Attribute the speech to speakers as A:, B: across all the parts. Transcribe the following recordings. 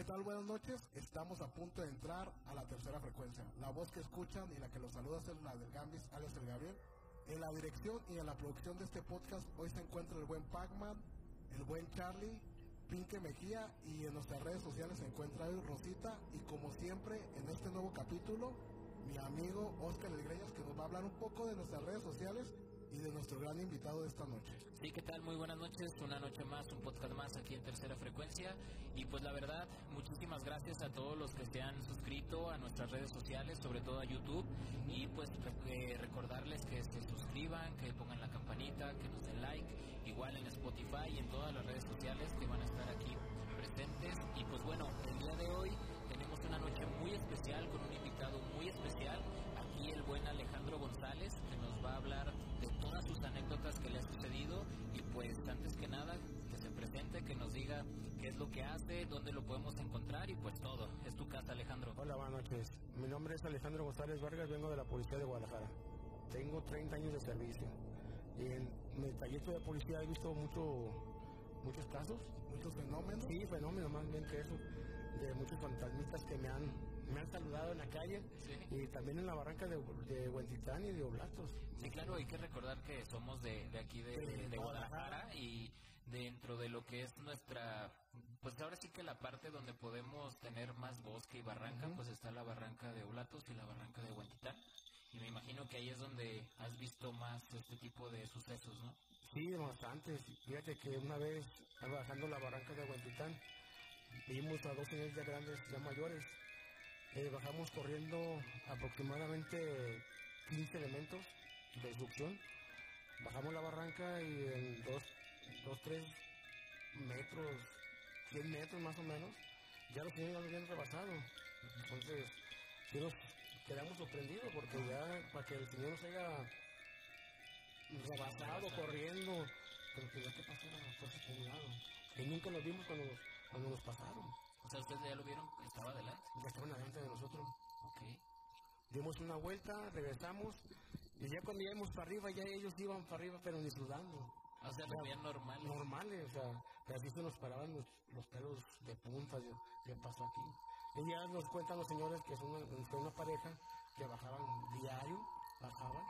A: ¿Qué tal? Buenas noches. Estamos a punto de entrar a la tercera frecuencia. La voz que escuchan y la que los saluda es la del Gambis, Alex el Gabriel. En la dirección y en la producción de este podcast hoy se encuentra el buen Pac-Man, el buen Charlie, Pinque Mejía y en nuestras redes sociales se encuentra hoy Rosita y como siempre en este nuevo capítulo mi amigo Oscar Elgreñas que nos va a hablar un poco de nuestras redes sociales y de nuestro gran invitado de esta noche.
B: Sí, ¿qué tal? Muy buenas noches. Una noche más, un podcast más aquí en Tercera Frecuencia. Y pues la verdad, muchísimas gracias a todos los que se han suscrito a nuestras redes sociales, sobre todo a YouTube. Y pues eh, recordarles que se suscriban, que pongan la campanita, que nos den like. Igual en Spotify y en todas las redes sociales que van a estar aquí presentes. Y pues bueno, el día de hoy tenemos una noche muy especial con un invitado muy especial. Aquí el buen Alejandro González, que nos va a hablar anécdotas que le ha sucedido y pues antes que nada que se presente, que nos diga qué es lo que hace, dónde lo podemos encontrar y pues todo. Es tu casa Alejandro.
C: Hola, buenas noches. Mi nombre es Alejandro González Vargas, vengo de la Policía de Guadalajara. Tengo 30 años de servicio. Y en mi trayecto de policía he visto mucho, muchos casos, muchos fenómenos. Sí, fenómenos más bien que eso, de muchos fantasmitas que me han me han saludado en la calle y también en la barranca de, de Huentitán y de Oblatos.
B: Sí, claro, hay que recordar que somos de, de aquí de, de, Guadalajara y dentro de lo que es nuestra, pues ahora sí que la parte donde podemos tener más bosque y barranca, pues está la barranca de Oblatos y la barranca de Huentitán. Y me imagino que ahí es donde has visto más este tipo de sucesos, ¿no?
C: Sí, bastantes. Fíjate que una vez, bajando la barranca de Huentitán, vimos a dos señores ya grandes, ya mayores, eh, bajamos corriendo aproximadamente 15 elementos de succión. Bajamos la barranca y en 2, 3 metros, 100 metros más o menos, ya los señores ya lo habían rebasado. Entonces, sí nos quedamos sorprendidos porque ya para que el señor nos haya rebasado, corriendo, pero que ya que pasó la cosa por un lado. Y nunca nos vimos cuando, cuando nos pasaron.
B: O sea, ustedes ya lo vieron, estaba adelante.
C: Ya estaban adelante de nosotros.
B: Ok.
C: Dimos una vuelta, regresamos, y ya cuando íbamos para arriba, ya ellos iban para arriba, pero ni sudando.
B: O sea, lo veían normales.
C: Normales, o sea, así se nos paraban los, los pelos de punta, ¿qué pasó aquí? Y ya nos cuentan los señores que son una, una pareja que bajaban diario, bajaban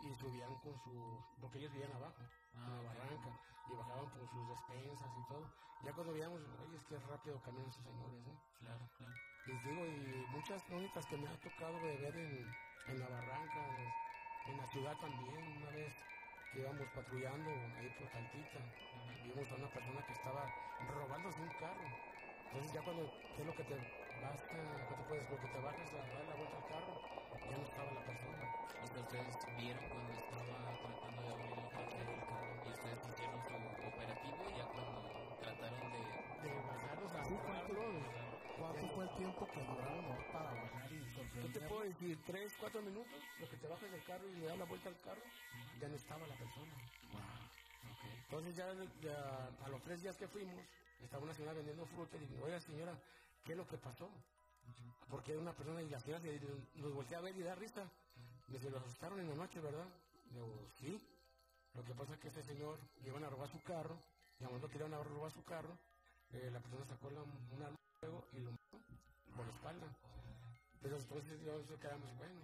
C: y subían con sus, porque ellos vivían abajo, en la barranca, y bajaban con sus despensas y todo. Ya cuando veíamos, oye, es que rápido caminan esos señores, ¿eh?
B: Claro, claro.
C: Les digo, y muchas crónicas que me ha tocado de ver en, en la barranca, en la ciudad también, una vez que íbamos patrullando ahí por Cantita, vimos a una persona que estaba robándose un carro. Entonces ya cuando, ¿qué es lo que te basta? ¿Qué te puedes? Lo que te bajas a dar la vuelta al carro, ya no estaba la persona.
B: Hasta ustedes vieron cuando estaba tratando de abrir el cofre del carro y ustedes hicieron su operativo y ya cuando trataron de...
C: De bajarlos a agarrarlo,
A: ¿cuánto, ¿Cuánto fue el tiempo que duraron para bajar y
C: ¿Qué te
A: sorprender?
C: puedo decir? ¿Tres, cuatro minutos? Lo que te bajas del carro y le das la vuelta al carro, ya no estaba la persona.
B: Ok.
C: Entonces ya, ya a los tres días que fuimos, estaba una señora vendiendo fruta y digo, oiga señora, ¿qué es lo que pasó? Porque era una persona y la señora se, nos voltea a ver y da risa. Me dice, lo asustaron en la noche, ¿verdad? Le digo, sí. Lo que pasa es que este señor iban a robar su carro, y cuando querían a robar su carro, eh, la persona sacó la, un arma de fuego y lo mató por la espalda. Pero entonces yo nos quedamos, bueno,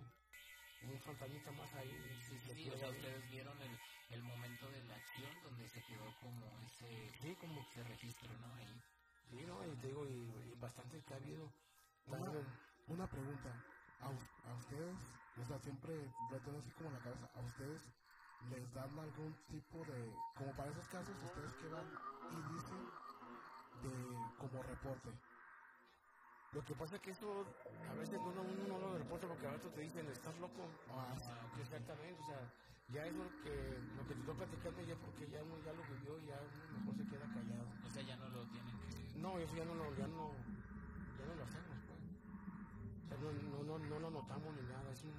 C: un fantasmita más ahí. se
B: Sí, o sea, ustedes vieron el, el momento de la acción donde se quedó como ese,
C: Sí, como
B: ese registro, ¿no? Ahí.
C: Bastante que ha habido. También,
A: Una, pregunta. A, a ustedes, o sea, siempre lo tengo así como en la cabeza, ¿a ustedes les dan algún tipo de, como para esos casos, ustedes que van y dicen de como reporte?
C: Lo que pasa es que eso a veces uno, uno no lo reporta porque a veces te dicen, estás loco.
A: Ah,
C: Exactamente, o sea, ya es lo que, lo que te estoy platicando ya porque ya uno ya lo vivió y ya uno mejor se queda callado.
B: O sea, ya no lo tienen que...
C: No, eso ya no lo, ya no, no lo hacemos, pues. O sea, no, no, no, no lo notamos ni nada, es un,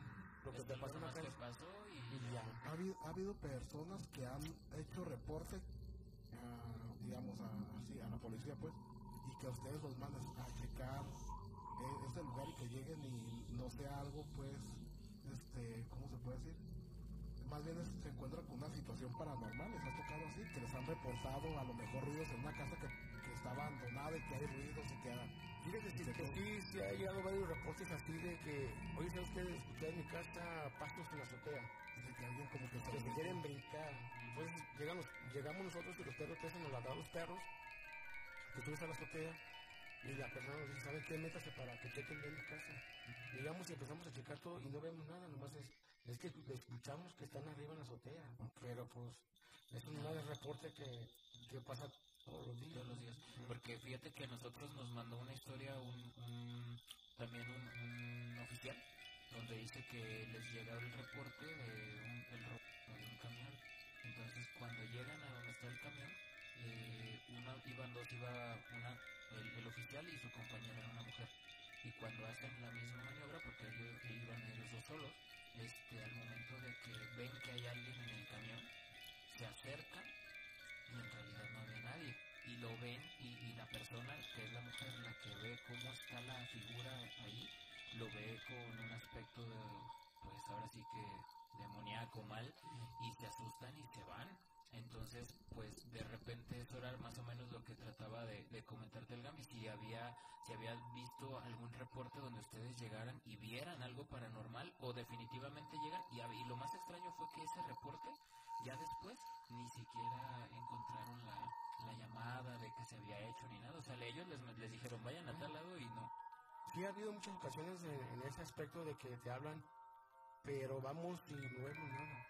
C: lo que
B: es
C: te
B: lo
C: pasa en la
B: pasó y...
C: y ya.
A: ha, habido, ha habido personas que han hecho reporte, a, digamos, a, así, a la policía, pues, y que a ustedes los mandan a checar eh, este lugar y que lleguen y no sea algo, pues, este, ¿cómo se puede decir? Más bien es- se encuentran con una situación paranormal, les ha tocado así, que les han reportado a lo mejor ruidos en una casa que, que está abandonada y que hay ruidos y que,
C: sí ha llegado varios reportes así de que, oye, ¿sabes qué? Escuché en mi casa pastos en la azotea. Que alguien como que, se quieren brincar. Entonces llegamos, llegamos nosotros y los perros empiezan a ladrar los perros. Que subes a la azotea y la persona nos dice, ¿saben qué? Métase para que chequen bien mi casa. Llegamos y empezamos a checar todo y no vemos nada, nomás es, es que escuchamos que están arriba en la azotea. Pero pues es un mal reporte que, que pasa todos los días.
B: Todos los días. Porque fíjate que a nosotros nos mandó una historia un, también un, oficial donde dice que les llega el reporte de un, el robo de un camión. Entonces cuando llegan a donde está el camión, eh, una, iban dos, iba una, el, oficial y su compañera era una mujer. Y cuando hacen la misma maniobra, porque ellos iban ellos dos solos, este, al momento de que ven que hay alguien en el camión, se acercan y en realidad no había nadie. Y lo ven y, la persona, que es la mujer, la que ve cómo está la figura ahí, lo ve con un aspecto de, pues ahora sí que demoníaco mal y se asustan y se van. Entonces, pues de repente eso era más o menos lo que trataba de, de comentarte el Gami, si había, si había visto algún reporte donde ustedes llegaran y vieran algo paranormal o definitivamente llegan y, y lo más extraño fue que ese reporte ya después ni siquiera encontraron la, la llamada de que se había hecho ni nada. O sea, ellos les, les dijeron vayan a tal lado y no.
C: Sí ha habido muchas ocasiones en, ese aspecto de que te hablan, pero vamos y no vemos nada.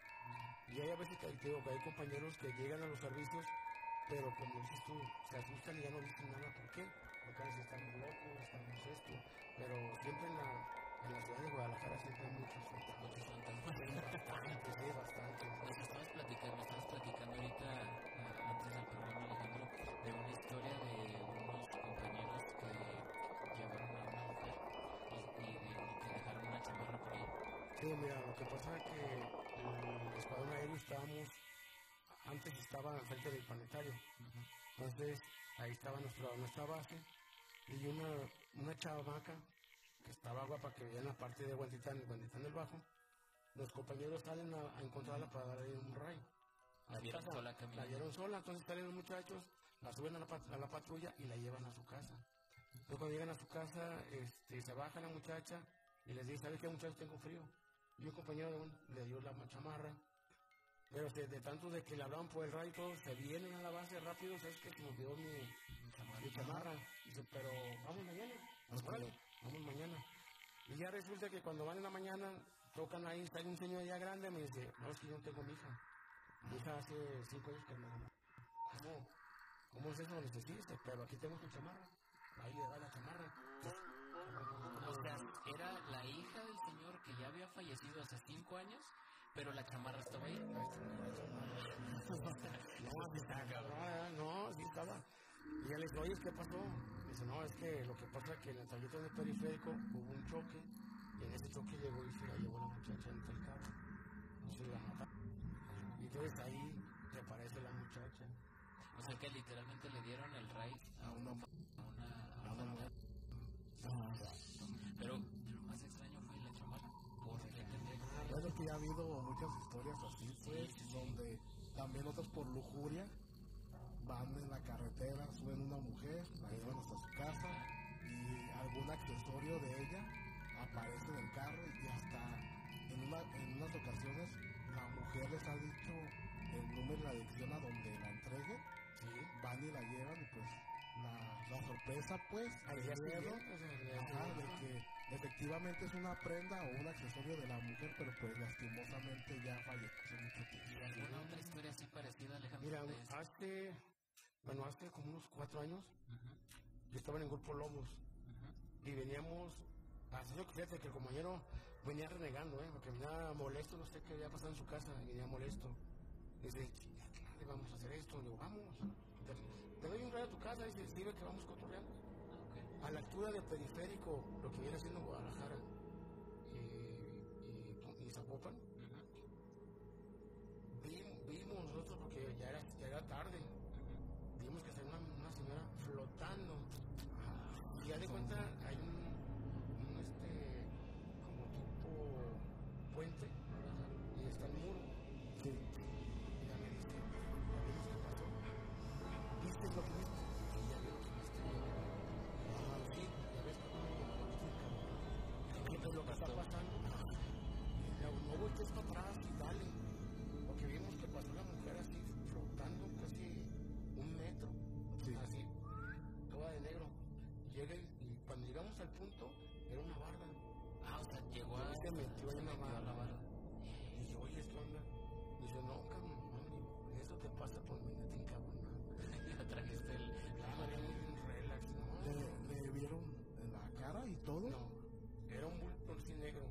C: Y hay a veces que, que hay compañeros que llegan a los servicios, pero como dices tú, se asustan y ya no dicen nada. ¿Por qué? Porque a veces estamos locos, estamos esto. Pero siempre en la, en la ciudad de Guadalajara siempre hay muchos fantasmas. Bastante, sí, bastante.
B: Nos estabas platicando, estabas platicando ahorita, uh, antes del programa, Alejandro, de una historia de unos compañeros que llevaron a una mujer y, de, que dejaron una chamarra por ahí.
C: Sí, mira, lo que pasa es que el escuadrón aéreo estábamos, antes estaba frente del planetario. Entonces, ahí estaba nuestra, nuestra base y una, una chavaca que estaba guapa que vivía en la parte de Guantitán, Guantitán del Bajo. Los compañeros salen a, encontrarla para darle un ray.
B: La vieron sola
C: La vieron sola, entonces salen los muchachos, la suben a la, a la patrulla y la llevan a su casa. Luego cuando llegan a su casa, este, se baja la muchacha y les dice, ¿sabes qué muchachos? Tengo frío. Y un compañero le dio la chamarra. Pero de, tanto de que le hablaban por el radio todo, se vienen a la base rápido, ¿sabes qué? Se me olvidó mi, chamarra. Dice, pero vamos mañana. Vamos, mañana. Y ya resulta que cuando van en la mañana, tocan ahí, está un señor ya grande, me dice, no, es que yo no tengo mi hija. Mi hija hace cinco años que me ¿Cómo? ¿Cómo es eso? Le dice, sí, pero aquí tengo tu chamarra. Ahí le da la chamarra.
B: O sea, era la hija del señor que ya había fallecido hace cinco años, pero la chamarra estaba ahí.
C: no, estaba, no, sí estaba. Y ya le dice, oye, ¿qué pasó? Dice, no, es que lo que pasa es que en el tablito del periférico hubo un choque, y en ese choque llegó y se la llevó la muchacha entre el carro. Y se la mataron. Y entonces ahí reaparece la muchacha.
B: O sea que literalmente le dieron el raid a una, a una, a una pero lo más extraño fue la chamarra. Porque
A: Bueno, que ha habido muchas historias así, pues, donde también otras por lujuria van en la carretera, sorpresa, pues, de, que efectivamente es una prenda o un accesorio de la mujer, pero pues lastimosamente ya falleció hace mucho tiempo.
B: ¿Alguna otra historia así parecida, Alejandro?
C: Mira, hace, bueno, hace como unos cuatro años, yo estaba en el grupo Lobos y veníamos, haciendo que fíjate que el compañero venía renegando, ¿eh? porque venía molesto, no sé qué había pasado en su casa, venía molesto. Dice, le vamos a hacer esto, le digo, vamos te doy un rayo a tu casa y se escribe que vamos cotorreando. A la altura del periférico, lo que viene siendo Guadalajara y, y, y Zapopan, vimos, nosotros, porque ya era, ya era tarde,
B: llegó a.
D: Se metió ahí en la
B: metió a la
D: barra. Y dije, oye, ¿qué onda? Dice, no, cabrón, no, eso te pasa por venirte encabronado.
B: Ya trajiste el.
D: Ah, veníamos bien relax, ¿no?
A: ¿Le, le vieron en la cara y todo?
D: No, era un bulto así negro.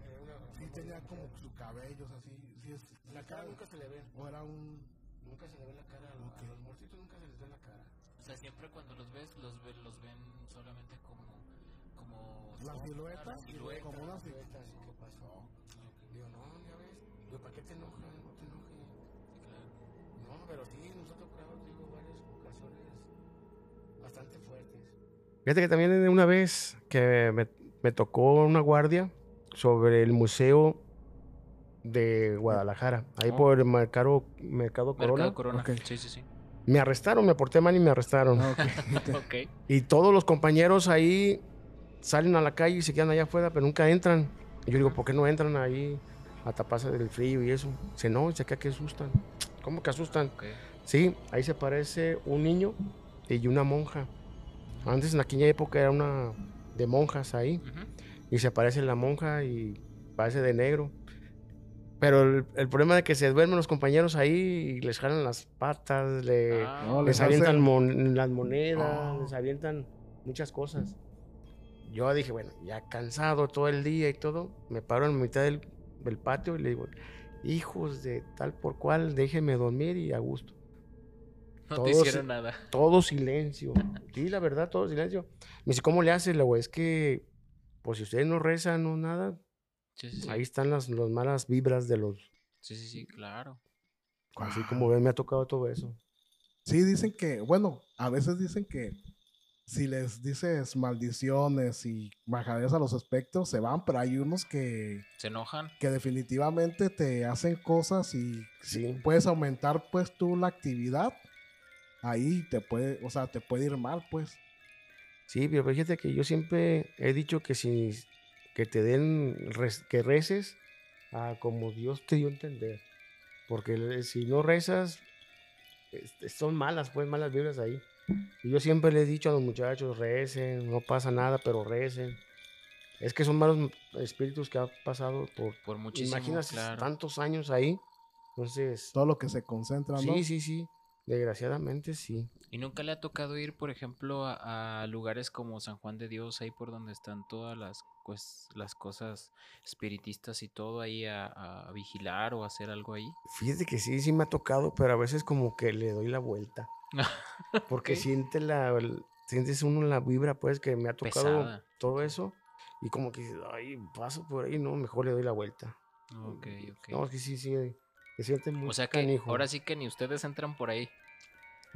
D: Era una
A: Sí tenía como su cabello, o sea, sí, sí es...
D: La cara nunca se le ve.
A: O era un...
D: Nunca se le ve la cara. A los morcitos nunca se les ve la cara.
B: O sea, siempre cuando los ves, los, ve- los ven solamente como. Como
A: La silueta,
B: la silueta.
A: como una si-
D: Silueta, así que pasó. Digo, no, ya ves. Digo, ¿para qué te enojas? No te enojes.
B: Sí, claro.
D: No, pero sí, nos ha tocado, digo, varias ocasiones bastante fuertes.
C: Fíjate que también una vez que me, me tocó una guardia sobre el museo de Guadalajara, ahí
B: Oh.
C: por el mercado, mercado Corona.
B: Mercado Corona.
A: Ok.
B: Sí, sí, sí.
C: Me arrestaron, me porté mal y me arrestaron.
A: Ah, ok.
B: Ok.
C: Y todos los compañeros ahí salen a la calle y se quedan allá afuera, pero nunca entran. Y yo digo, ¿por qué no entran ahí a taparse del frío y eso? Dice, no, dice acá que asustan. ¿Cómo que asustan?
B: Ok.
C: Sí, ahí se parece un niño y una monja. Antes en aquella época era una de monjas ahí.
B: Ujú.
C: Y se aparece la monja y parece de negro. Pero el, el problema es que se duermen los compañeros ahí y les jalan las patas, le,
B: Ah,
A: No,
C: les
A: les
C: avientan
A: hacen-
C: mon- las monedas,
A: Oh.
C: les avientan muchas cosas. Yo dije, bueno, ya cansado todo el día y todo, me paro en mitad del, del patio y le digo, hijos de tal por cual, déjenme dormir y a gusto.
B: no
C: todos-
B: te hicieron nada.
C: Todo silencio. Sí, la verdad, todo silencio. Me dice, ¿cómo le haces? Le digo, es que, pues si ustedes no rezan o nada,
B: Sí, sí, sí.
C: ahí están las, las malas vibras de los...
B: Sí, sí, sí, claro.
C: Así como ven, me ha tocado todo eso.
A: Sí, dicen que, bueno, a veces dicen que si les dices maldiciones y bajaderas a los espectros, se van, pero hay unos que,
B: Se enojan.
A: que definitivamente te hacen cosas y
C: Sí.
A: puedes aumentar pues tú la actividad. Ahí te puede, o sea, te puede ir mal, pues.
C: Sí, pero fíjate que yo siempre he dicho que si que te den que reces a como Dios te dio a entender. Porque si no rezas, este, son malas, pues malas vibras ahí. Y yo siempre le he dicho a los muchachos, recen, no pasa nada, pero recen. Es que son malos espíritus que han pasado por,
B: Por muchísimo,
C: imaginas,
B: claro.
C: tantos años ahí. Entonces,
A: Todo lo que se concentra, ¿no?
C: sí, sí, sí, desgraciadamente sí.
B: ¿Y nunca le ha tocado ir, por ejemplo, a, a lugares como San Juan de Dios, ahí por donde están todas las, pues, las cosas espiritistas y todo, ahí a, a vigilar o hacer algo ahí?
C: Fíjate que sí, sí me ha tocado, pero a veces como que le doy la vuelta. Porque
B: Ok.
C: siente la, el- sientes uno la vibra, pues, que me ha tocado
B: Pesada.
C: todo eso. Y como que, dices, ay, paso por ahí, no, mejor le doy la vuelta.
B: Ok, ok.
C: No, es que sí, sí, se siente muy
B: o sea que
C: canijo.
B: ahora sí que ni ustedes entran por ahí.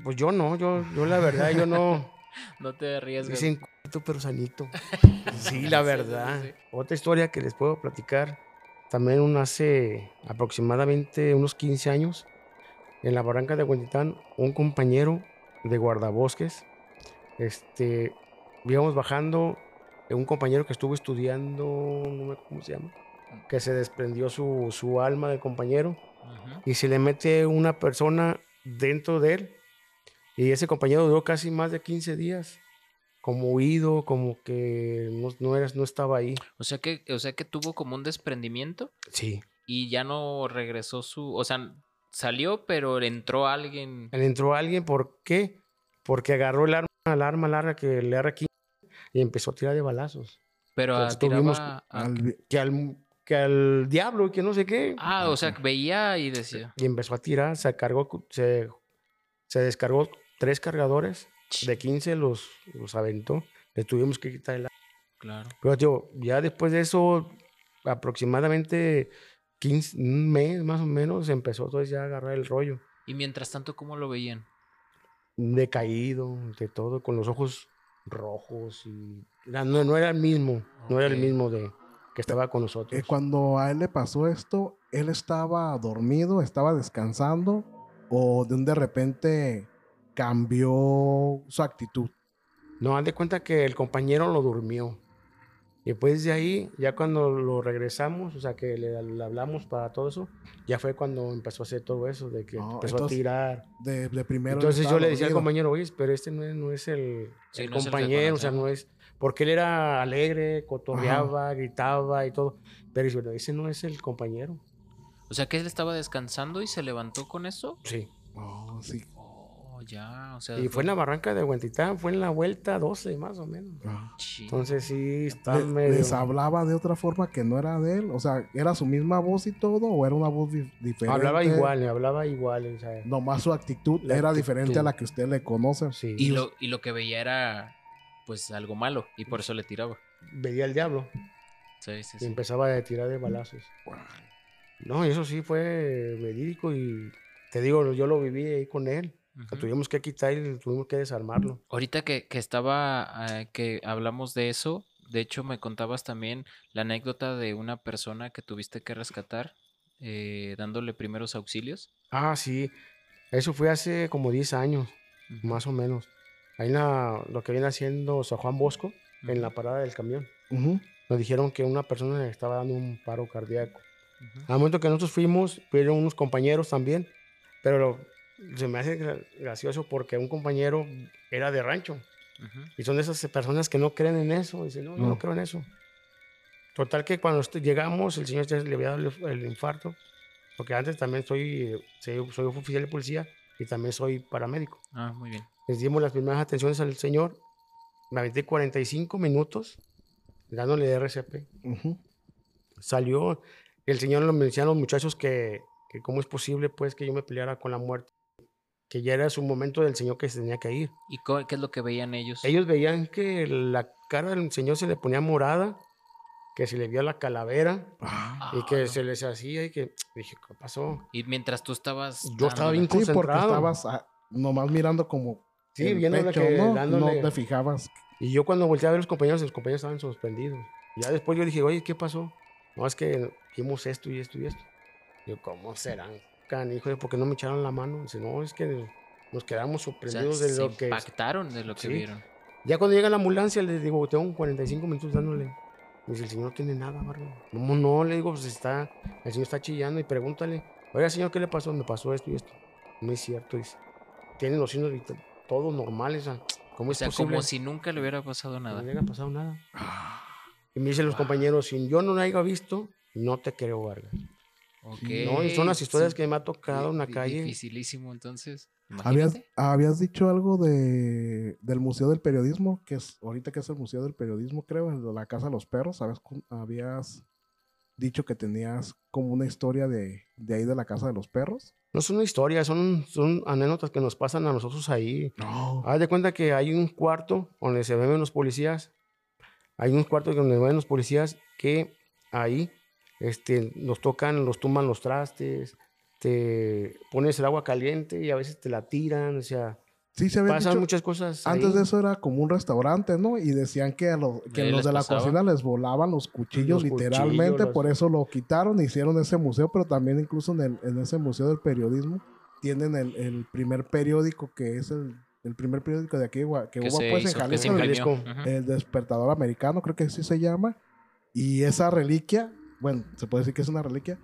C: Pues yo no, yo, yo la verdad, yo no.
B: No te arriesgas.
C: Dicen "Cuito, pero sanito. Sí,
B: Sí,
C: la
B: sí,
C: verdad.
B: sí, sí.
C: Otra historia que les puedo platicar. También un hace aproximadamente unos 15 años, en la barranca de Huentitán, un compañero de guardabosques, este, íbamos bajando, eh, un compañero que estuvo estudiando, no me acuerdo cómo se llama, que se desprendió su, su alma del compañero y se le mete una persona dentro de él. Y ese compañero duró casi más de 15 días, como huido, como que no, no, eras, no estaba ahí.
B: O sea que, o sea que tuvo como un desprendimiento
C: Sí.
B: y ya no regresó su, o sea, salió, pero entró alguien.
C: Le entró alguien, ¿por qué? Porque agarró el arma, arma larga que le R15 y empezó a tirar de balazos.
B: Pero
C: Entonces tuvimos
B: a-
A: Al
C: Que al, que al diablo, que no sé qué.
B: Ah, o sea, que veía y decía.
C: Y empezó a tirar, se cargó, se, se descargó tres cargadores de 15, los, los aventó. Le tuvimos que quitar el arma.
B: Claro.
C: Pero tío, ya después de eso, aproximadamente 15, un mes más o menos, empezó entonces ya a agarrar el rollo.
B: Y mientras tanto, ¿cómo lo veían?
C: Decaído, de todo, con los ojos rojos y no, no era el mismo, no era el mismo de que estaba con nosotros.
A: eh, cuando a él le pasó esto, él estaba dormido, estaba descansando, o de un de repente cambió su actitud.
C: No, haz de cuenta que el compañero lo durmió. Y después de ahí, ya cuando lo regresamos, o sea, que le, le hablamos para todo eso, ya fue cuando empezó a hacer todo eso, de que
A: No,
C: empezó
A: entonces,
C: a tirar.
A: De, de primero.
C: Entonces yo le decía al compañero, oye, pero este no es, no es el,
B: Sí,
C: el
B: no es el que
C: compañero, o sea, no es... Porque él era alegre, cotorreaba, gritaba y todo. Pero dice, "Bueno, ese no es el compañero.
B: O sea que él estaba descansando y se levantó con eso.
C: Sí.
A: Oh, sí.
B: Ya, o sea.
C: Y fue en la barranca de Huentitán, fue en la vuelta 12 más o menos.
A: Ah.
C: Entonces sí, está
A: Le-
C: medio...
A: ¿Les hablaba de otra forma que no era de él? O sea, ¿era su misma voz y todo o era una voz di- diferente?
C: Hablaba igual, hablaba igual, o sea,
A: Nomás su actitud era
C: actitud.
A: diferente a la que usted le conoce.
C: sí.
B: Y lo, y lo que veía era pues algo malo y por eso le tiraba.
C: Veía al diablo
B: Sí, sí,
C: y
B: sí.
C: empezaba a tirar de balazos. No, y eso sí fue verídico y te digo, yo lo viví ahí con él. Lo
B: Ujú.
C: tuvimos que quitar y tuvimos que desarmarlo.
B: Ahorita que, que estaba, eh, que hablamos de eso, de hecho me contabas también la anécdota de una persona que tuviste que rescatar eh, dándole primeros auxilios.
C: Ah, sí. Eso fue hace como 10 años,
B: Ujú,
C: más o menos. Ahí en la- lo que viene haciendo San Juan Bosco, en la parada del camión. Nos dijeron que una persona le estaba dando un paro cardíaco. Al momento que nosotros fuimos, fueron unos compañeros también, pero lo- se me hace gra- gracioso porque un compañero era de rancho
B: Ujú.
C: y son de esas personas que no creen en eso. Dicen, no, yo no
A: No.
C: creo en eso. Total que cuando est- llegamos, el señor le había dado el, el infarto, porque antes también soy, soy, soy oficial de policía y también soy paramédico.
B: Ah, muy bien.
C: Les dimos las primeras atenciones al señor, me aventé 45 minutos dándole RCP
A: Ujú.
C: salió, el señor lo me decían los muchachos que, que cómo es posible pues que yo me peleara con la muerte, que ya era su momento del señor que se tenía que ir.
B: ¿Y qué es lo que veían ellos?
C: Ellos veían que la cara del señor se le ponía morada, que se le vio la calavera
A: Ah,
C: y que
B: Ah,
C: se les hacía y que dije, ¿qué pasó?
B: Y mientras tú estabas.
C: Yo estaba bien
A: Sí, porque
C: concentrado.
A: estabas ah, nomás mirando como.
C: Sí, viendo
A: pecho,
C: que
A: ¿no?
C: dándole-
A: No te fijabas.
C: Y yo cuando volteé a ver a los compañeros, los compañeros estaban sorprendidos. Ya después yo dije, oye, ¿qué pasó? No, es que vimos esto y esto y esto. Yo, ¿cómo serán? Canijo, ¿por qué no me echaron la mano? Dice, no, es que nos quedamos
B: O sea,
C: sorprendidos
B: se
C: de lo que...
B: impactaron de lo que
C: Sí.
B: vieron.
C: Ya cuando llega la ambulancia, les digo, tengo 45 minutos dándole. Me dice, el señor no tiene nada, barro. No, no, le digo, pues está, el señor está chillando y pregúntale, oiga, señor, ¿qué le pasó? Me pasó esto y esto. No es cierto, dice. Tienen los signos todos normales, ¿cómo
B: O sea,
C: posible?
B: como si nunca le hubiera pasado
C: No
B: nada.
C: le haya pasado nada. Y me dicen los compañeros, si yo no lo haya visto, no te creo, Vargas.
B: Ok.
C: No, y son las historias
B: sí.
C: que me ha tocado en la calle.
B: Dificilísimo, entonces.
A: Habías, habías dicho algo de, del Museo del Periodismo, que es ahorita que es el Museo del Periodismo, creo, de la Casa de los Perros. ¿Sabes? Habías dicho que tenías como una historia de, de ahí de la Casa de los Perros.
C: No son historias, son, son anécdotas que nos pasan a nosotros ahí.
A: No.
C: Haz de cuenta que hay un cuarto donde se ven los policías. Hay un cuarto donde ven los policías que ahí este, los tocan, los tumban los trastes, te pones el agua caliente y a veces te la tiran. O sea,
A: Sí, se
C: pasan
A: dicho.
C: muchas cosas.
A: Antes
C: ahí.
A: de eso era como un restaurante, ¿no? Y decían que, a los, que los de la
B: pasaba.
A: cocina les volaban los cuchillos
C: Los
A: literalmente,
C: cuchillos,
A: por
C: los-
A: eso lo quitaron, hicieron ese museo, pero también incluso en, el- en ese museo del periodismo tienen el, el primer periódico que es el, el primer periódico de aquí que,
B: que
A: hubo
B: se
A: pues
B: hizo,
A: en Jalisco,
B: imprimió. Ujú.
A: el despertador americano, creo que así se llama. Y esa reliquia, bueno, se puede decir que es una reliquia,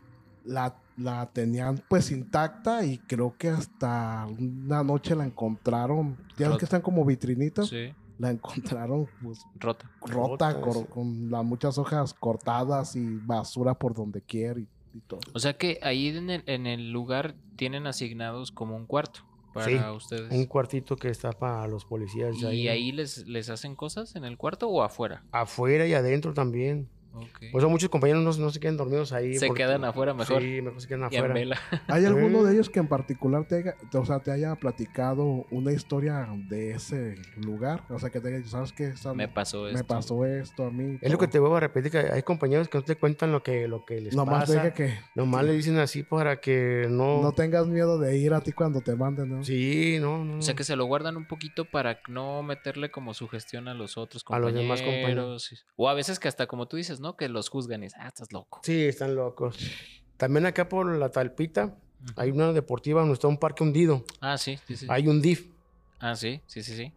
A: la, la tenían pues intacta y creo que hasta una noche la encontraron, ya ves
B: Rota.
A: que están como vitrinitas,
B: Sí,
A: la encontraron pues
B: rota.
A: rota,
C: Rota, sí.
A: con las muchas hojas cortadas y basura por donde quiera y, y todo.
B: O sea que ahí en el, en el lugar tienen asignados como un cuarto para
C: Sí,
B: ustedes.
C: Un cuartito que está para los policías.
B: ¿Y ahí les, les hacen cosas en el cuarto o afuera?
C: Afuera y adentro también.
B: Ok.
C: Por eso muchos compañeros no, no se quedan dormidos ahí.
B: Se
C: porque-
B: quedan afuera mejor.
C: Sí, mejor se quedan
B: y en
C: afuera.
B: vela.
A: ¿Hay alguno de ellos que en particular te haya, o sea, te haya platicado una historia de ese lugar? O sea, que te haya dicho, ¿sabes qué?
B: Me pasó
A: me
B: esto.
A: pasó esto a mí.
C: Es lo que te voy a repetir, que hay compañeros que no te cuentan lo que, lo que les
A: Nomás
C: pasa.
A: deja que
C: Nomás le dicen así para que no...
A: no tengas miedo de ir a ti cuando te manden, ¿no?
C: Sí, no, no.
B: O sea que se lo guardan un poquito para no meterle como sugestión a los otros
C: A los
B: compañeros.
C: demás compañeros.
B: O a veces que hasta como tú dices, ¿no? Que los juzgan y dicen, ah, estás loco.
C: Sí, están locos. También acá por la Talpita hay una deportiva donde está un parque hundido.
B: Ah, sí, sí, sí.
C: Hay un DIF.
B: Ah, sí, sí, sí, sí.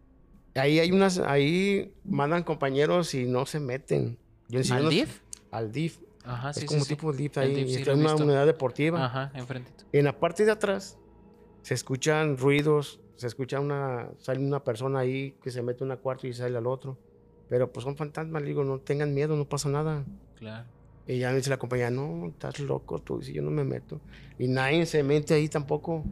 C: Ahí hay unas, ahí mandan compañeros y no se meten. Yo
B: ¿Al DIF?
C: Al DIF.
B: Ajá,
C: es
B: sí,
C: como
B: sí, sí.
C: tipo DIF ahí.
B: DIF
C: está en una unidad deportiva.
B: Ajá, enfrentito.
C: En la parte de atrás se escuchan ruidos, se escucha una, sale una persona ahí que se mete a un cuarto y sale al otro. Pero pues son fantasmas, le digo, no tengan miedo, no pasa nada.
B: Claro.
C: Y ya me dice la compañía, no, estás loco tú, si yo no me meto. Y nadie se mete ahí tampoco.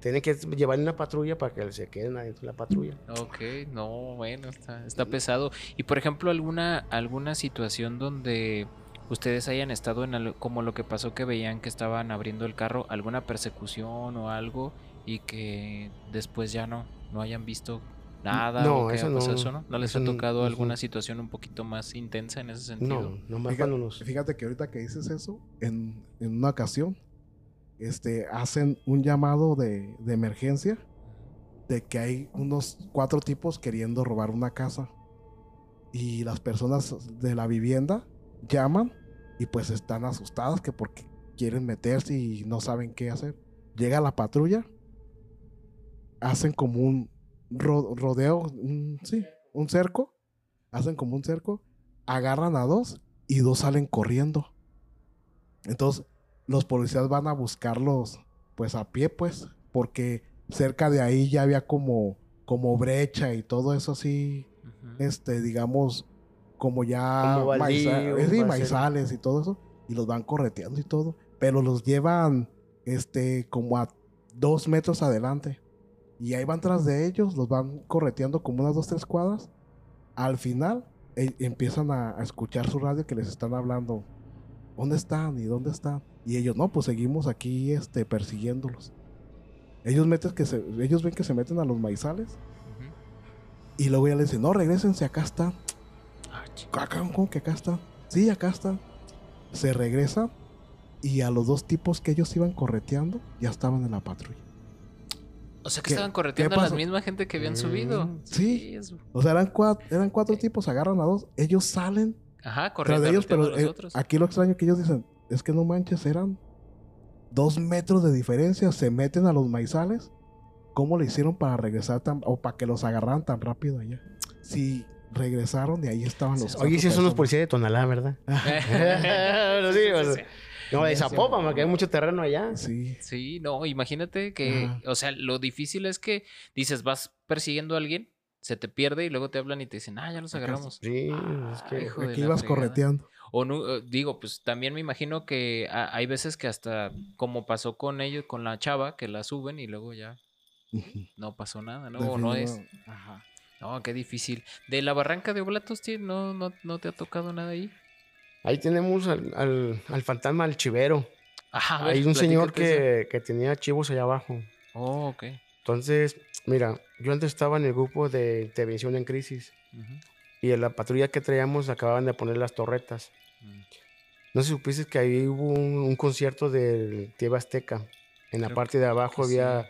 C: Tienen que llevar una patrulla para que se queden adentro de la patrulla.
B: Ok, no, bueno, está, está pesado. Y por ejemplo, alguna, alguna situación donde ustedes hayan estado en al- como lo que pasó que veían que estaban abriendo el carro, alguna persecución o algo y que después ya no, no hayan visto nada
C: no, eso no,
B: eso, ¿no? ¿No les
C: eso
B: ha
C: no,
B: tocado alguna situación un poquito más intensa en ese sentido?
C: No, nomás
A: Fíjate,
C: nos...
A: fíjate que ahorita que dices eso, en, en una ocasión, este, hacen un llamado de, de emergencia de que hay unos cuatro tipos queriendo robar una casa. Y las personas de la vivienda llaman y pues están asustadas que porque quieren meterse y no saben qué hacer. Llega la patrulla, hacen como un ro- rodeo, un- sí, un cerco, hacen como un cerco, agarran a dos y dos salen corriendo. Entonces, los policías van a buscarlos, pues a pie, pues, porque cerca de ahí ya había como, como brecha y todo eso así, este, digamos, como ya
C: Como baldío,
A: maiza- eh, sí, maizales y todo eso, y los van correteando y todo, pero los llevan, este, como a dos metros adelante. Y ahí van tras de ellos, los van correteando como unas dos, tres cuadras. Al final, e- empiezan a, a escuchar su radio que les están hablando. ¿Dónde están? ¿Y dónde están? Y ellos, no, pues seguimos aquí, este, persiguiéndolos. Ellos, meten que se, ellos ven que se meten a los maizales. Y luego ya les dicen, no, regresense, acá están.
B: Ah,
A: Acá, ¿Cómo que acá están? Sí, acá están. Se regresan y a los dos tipos que ellos iban correteando ya estaban en la patrulla.
B: O sea que
A: ¿Qué-
B: estaban correteando a la misma gente que habían subido.
C: Mm,
A: sí. O sea, eran cuatro, eran cuatro tipos, agarran a dos, ellos salen
B: Ajá, corriendo
A: de ellos, pero
B: a los
A: eh,
B: otros.
A: aquí lo extraño que ellos dicen, es que no manches, eran dos metros de diferencia, se meten a los maizales. ¿Cómo le hicieron para regresar tan, o para que los agarraran tan rápido allá? Si regresaron y ahí estaban los
C: Oye, si son los policías de Tonalá, ¿verdad? Sí, bueno. No, de Zapopan, porque hay mucho terreno allá.
A: Sí.
B: Sí, no, imagínate que,
A: Ajá.
B: o sea, lo difícil es que dices, vas persiguiendo a alguien, se te pierde y luego te hablan y te dicen, ah, ya los agarramos.
C: Sí,
B: Ah,
C: es que...
B: hijo de
A: Aquí ibas
B: fregada.
A: correteando.
B: O no, eh, digo, pues también me imagino que ha- hay veces que hasta, como pasó con ellos, con la chava, que la suben y luego ya no pasó nada, ¿no? O no es.
A: Ajá.
B: No, qué difícil. De la barranca de Oblatos, tío, ¿no, no, no te ha tocado nada ahí?
C: Ahí tenemos al, al, al fantasma, al chivero.
B: Ajá, ver,
C: Hay un señor que, que tenía chivos allá abajo.
B: Oh, ok.
C: Entonces, mira, yo antes estaba en el grupo de intervención en crisis y en la patrulla que traíamos acababan de poner las torretas.
B: Mm.
C: No sé si supiste que ahí hubo un, un concierto del Tieva Azteca. En la
B: Creo
C: parte de abajo
B: que
C: había
B: sí.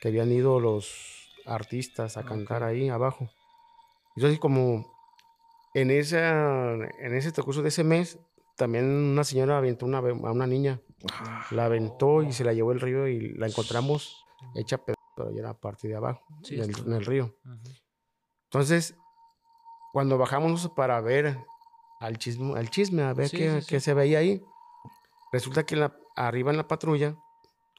C: que habían ido los artistas a cantar
B: Ok.
C: ahí abajo. Entonces, como en esa en ese transcurso de ese mes, también una señora aventó una, a una niña, la aventó y se la llevó el río y la encontramos hecha pero ya era parte de abajo,
B: Sí,
C: del- en el río. Entonces, cuando bajamos para ver al chisme, al chisme a ver
B: Sí,
C: qué,
B: sí,
C: qué
B: sí.
C: se veía ahí, resulta que la- arriba en la patrulla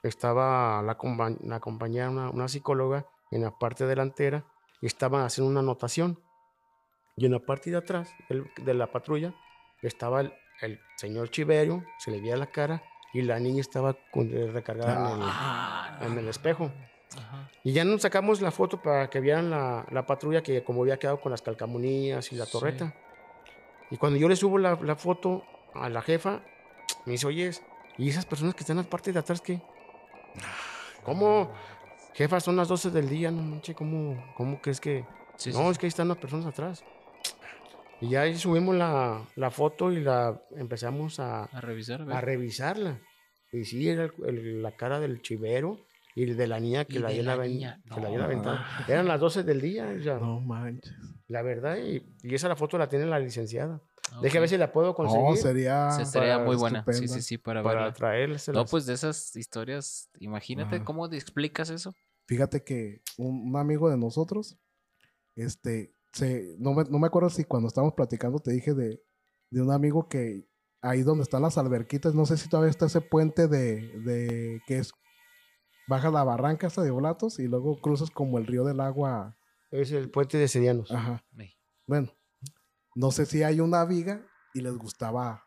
C: estaba la, la compañera, una, una psicóloga, en la parte delantera, y estaban haciendo una anotación. Y en la parte de atrás de la patrulla estaba el, el señor Chiverio, se le veía la cara, y la niña estaba con- eh, recargada en el-
B: Ah,
C: en el espejo.
B: Ajá.
C: Y ya nos sacamos la foto para que vieran la, la patrulla que como había quedado con las calcamonías y la
B: Sí.
C: torreta. Y cuando yo le subo la, la foto a la jefa, me dice, oye, ¿y esas personas que están en la parte de atrás qué? ¿Cómo? Jefa, son las 12 del día, no manches, ¿cómo, cómo crees que...?
B: Sí,
C: no,
B: sí,
C: es que ahí están las personas atrás. Y ya ahí subimos la, la foto y la empezamos a,
B: A revisar, a
C: a revisarla. Y sí, era el- el- la cara del chivero y de la niña que
B: Y
C: la
B: de
C: habían
B: la niña.
C: que la
B: No.
C: aventado. Eran las 12 del día, sea,
A: No manches.
C: la verdad. Y, y esa la foto la tiene la licenciada. Deje
B: Ok.
C: ver si la puedo
A: No,
C: conseguir
A: sería.
B: Sí, estaría
C: para-
B: muy buena. Sí,
A: estupenda.
B: sí, sí, para,
C: para
B: verla.
C: traérselas.
B: No, pues de esas historias, imagínate
A: Ajá.
B: cómo te explicas eso.
A: Fíjate que un, un amigo de nosotros, este, se, no, me, no me acuerdo si cuando estábamos platicando te dije de, de un amigo que ahí donde están las alberquitas, no sé si todavía está ese puente de, de que es, bajas la barranca hasta de Oblatos y luego cruzas como el río del agua.
C: Es el puente de Serianos.
A: Ajá. Bueno, no sé si hay una viga y les gustaba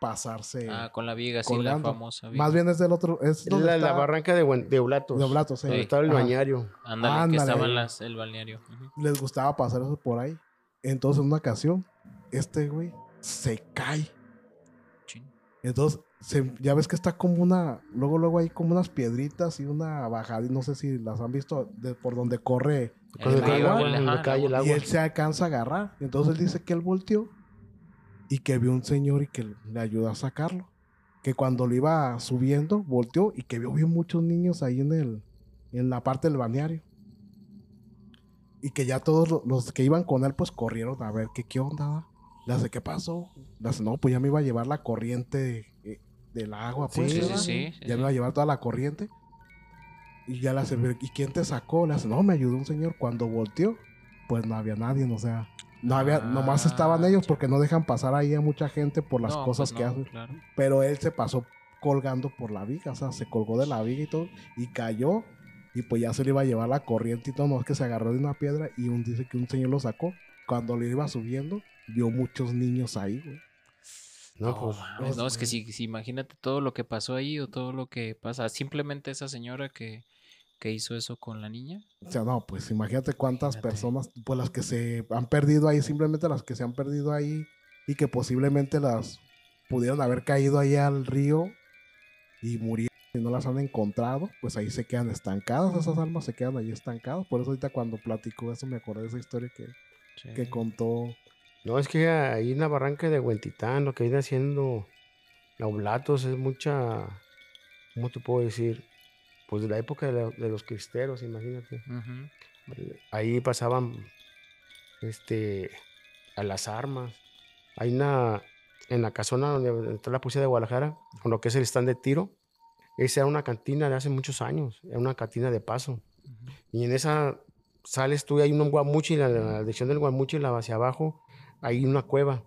A: pasarse.
B: Ah, con la viga, sí, la famosa viga.
A: Más bien es del otro, es donde
C: la, la
A: está-
C: barranca de, Buen- de Oblatos.
A: de Oblatos, sí.
C: Donde estaba el
A: Ajá.
C: bañario.
B: Ándale, que
A: Ándale.
B: estaban las, el balneario.
A: Les gustaba pasar eso por ahí. Entonces, en una ocasión, este güey se cae. Entonces, se- ya ves que está como una. Luego, luego hay como unas piedritas y una bajada. Y no sé si las han visto de por donde corre.
B: El
C: agua,
B: el-
C: donde
B: ajá,
C: cae el
B: el
C: agua.
A: Y él se alcanza a agarrar. Entonces, él dice que él volteó y que vio un señor y que le ayudó a sacarlo. Que cuando lo iba subiendo, volteó y que vio bien muchos niños ahí en el en la parte del balneario. Y que ya todos lo- los que iban con él, pues corrieron a ver qué, qué onda. Le hace, ¿qué pasó? Hace, no, pues ya me iba a llevar la corriente eh, del agua, pues.
B: Sí, sí, sí.
A: Ya me iba a llevar toda la corriente. Y ya "Pero, ¿y quién te sacó? Hace, no, me ayudó un señor. Cuando volteó, pues no había nadie, o sea, no había,
B: Ah,
A: nomás estaban ellos porque no dejan pasar ahí a mucha gente por las
B: No,
A: cosas
B: pues
A: que
B: no,
A: hacen.
B: claro.
A: Pero él se pasó colgando por la viga, o sea, se colgó de la viga y todo, y cayó, y pues ya se le iba a llevar la corriente y todo, no es que se agarró de una piedra y un, dice que un señor lo sacó. Cuando le iba subiendo, vio muchos niños ahí, güey.
C: No,
B: No,
C: pues.
B: mames, no, es que si, si imagínate todo lo que pasó ahí o todo lo que pasa. Simplemente esa señora que, que hizo eso con la niña.
A: O sea, no, pues imagínate cuántas
B: Imagínate.
A: personas, pues las que se han perdido ahí, simplemente las que se han perdido ahí y que posiblemente las pudieron haber caído ahí al río y murieron y no las han encontrado, pues ahí se quedan estancadas, esas almas se quedan ahí estancadas. Por eso ahorita cuando platicó eso me acordé de esa historia que, que contó.
C: No, es que ahí en la barranca de Huentitán, lo que viene haciendo la Oblatos es mucha. ¿Cómo te puedo decir? Pues de la época de, la- de los cristeros, imagínate.
B: Ujú.
C: Ahí pasaban este a las armas. Hay una en la casona donde está la policía de Guadalajara, con lo que es el stand de tiro. Esa era una cantina de hace muchos años, era una cantina de paso. Y en esa sales tú y hay un guamuchi, la, la dirección del guamuchi, la hacia abajo, hay una cueva.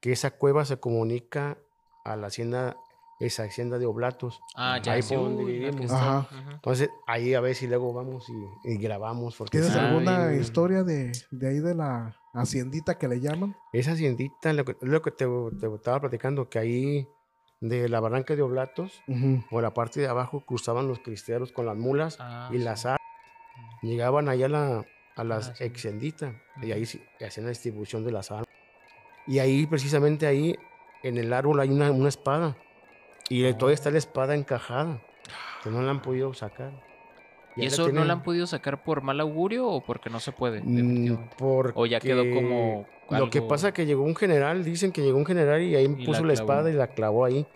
C: Que esa cueva se comunica a la hacienda, esa hacienda de Oblatos.
B: Ah, ya
C: Ahí
B: sí,
C: por donde vivimos.
A: Ajá.
C: Entonces ahí a ver si luego vamos y, y grabamos. Porque
A: ¿Tienes alguna
C: bien-
A: historia de, de ahí de la haciendita que le llaman?
C: Esa haciendita, lo que, lo que te, te estaba platicando, que ahí de la barranca de Oblatos,
A: Ujú.
C: por la parte de abajo, cruzaban los cristeros con las mulas
B: Ah,
C: y
B: sí.
C: las armas. Llegaban allá a la, a las
B: Ah, sí.
C: exenditas y ahí sí, hacían la distribución de las armas. Y ahí, precisamente ahí, en el árbol hay una, una espada. Y
B: Oh.
C: todavía está la espada encajada, que no la han podido sacar.
B: ¿Y
C: la
B: eso no la han podido sacar por mal augurio o porque no se puede?
C: Mm? Porque
B: ya quedó como
C: Lo que pasa que llegó un general, dicen que llegó un general y ahí
B: Y
C: puso
B: la
C: la, espada y la clavó ahí.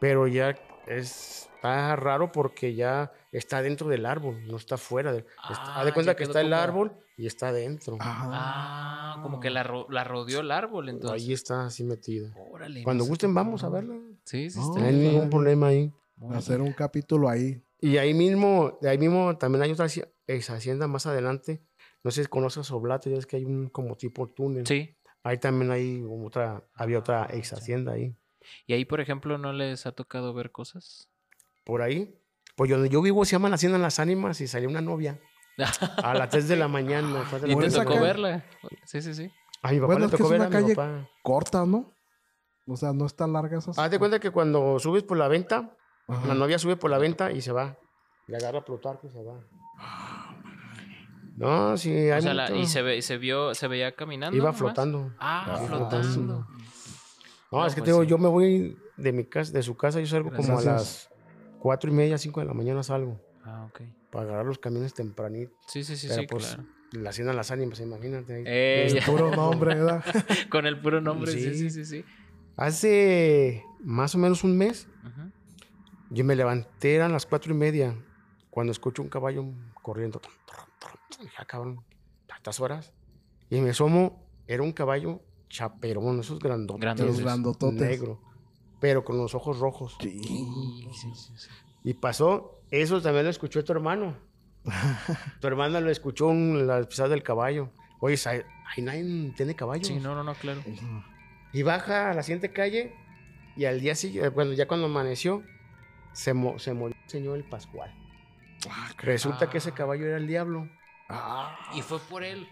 C: Pero ya es, está raro porque ya está dentro del árbol, no está fuera. De, está- haz de
B: Ah,
C: cuenta que está el árbol y está dentro.
B: Ah, como que la, ro- la rodeó el árbol entonces.
C: ahí está así metida.
B: Órale,
C: Cuando
B: no
C: gusten vamos a verla.
B: Sí, sí,
A: No,
B: está
C: No hay
B: bien.
C: ningún problema ahí.
B: Órale.
A: Hacer un capítulo ahí.
C: Y ahí mismo, de ahí mismo también hay otra ex hacienda más adelante. No sé si conoces Oblato, ya es que hay un como tipo túnel.
B: Sí.
C: Ahí también hay otra, había otra
B: Ah,
C: ex hacienda ahí.
B: Y ahí, por ejemplo, ¿no les ha tocado ver cosas?
C: Por ahí. Pues donde yo vivo se llama la Hacienda Las Ánimas y salió una novia a las 3 de la mañana. de
B: ¿Y
C: la
A: Por
B: te
A: esa
B: tocó verla? Sí, sí, sí.
C: A mi papá
A: Bueno,
C: le
A: es que
C: tocó
A: es
C: ver a
A: una
C: mi
A: calle-
C: papá.
A: Corta, ¿no? O sea, no es tan larga esa.
C: Haz de cuenta que cuando subes por la venta,
A: Ajá.
C: la novia sube por la venta y se va. Le agarra a Plutarco y se va. No, sí, hay
B: O sea, la-
C: mucho-
B: y se, ve, se vio, se veía caminando.
C: Iba
B: nomás?
C: flotando.
B: Ah,
A: Ah,
B: flotando.
C: No,
B: No,
C: es que
B: pues
C: te digo,
B: sí.
C: yo me voy de mi casa, de su casa, yo salgo como a las cuatro y media, cinco de la mañana salgo.
B: Ah, ok.
C: Para agarrar los camiones tempranito.
B: Sí, sí, sí,
C: Pero
B: sí,
C: pues,
B: claro.
C: la hacienda Las Ánimas, imagínate. ahí.
B: Eh,
A: El puro nombre, ¿verdad?
B: Con el puro nombre, sí,
C: Sí.
B: sí, sí, sí.
C: Hace más o menos un mes, yo me levanté, eran las cuatro y media, cuando escucho un caballo corriendo. Dije, "Ah, cabrón, tantas horas. Y me asomo, era un caballo chaperón, esos grandotes.
A: Los grandototes.
C: Negro, pero con los ojos rojos.
A: Sí.
B: Sí, sí, sí.
C: Y pasó, eso también lo escuchó tu hermano. tu hermana lo escuchó en la pisada del caballo. Oye, ¿ahí nadie tiene caballos?
B: Sí, no, no, no, claro.
C: Y baja a la siguiente calle y al día siguiente, bueno, ya cuando amaneció, se, mo- se murió el señor el Pascual. Resulta que ese caballo era el diablo.
B: Y fue por él.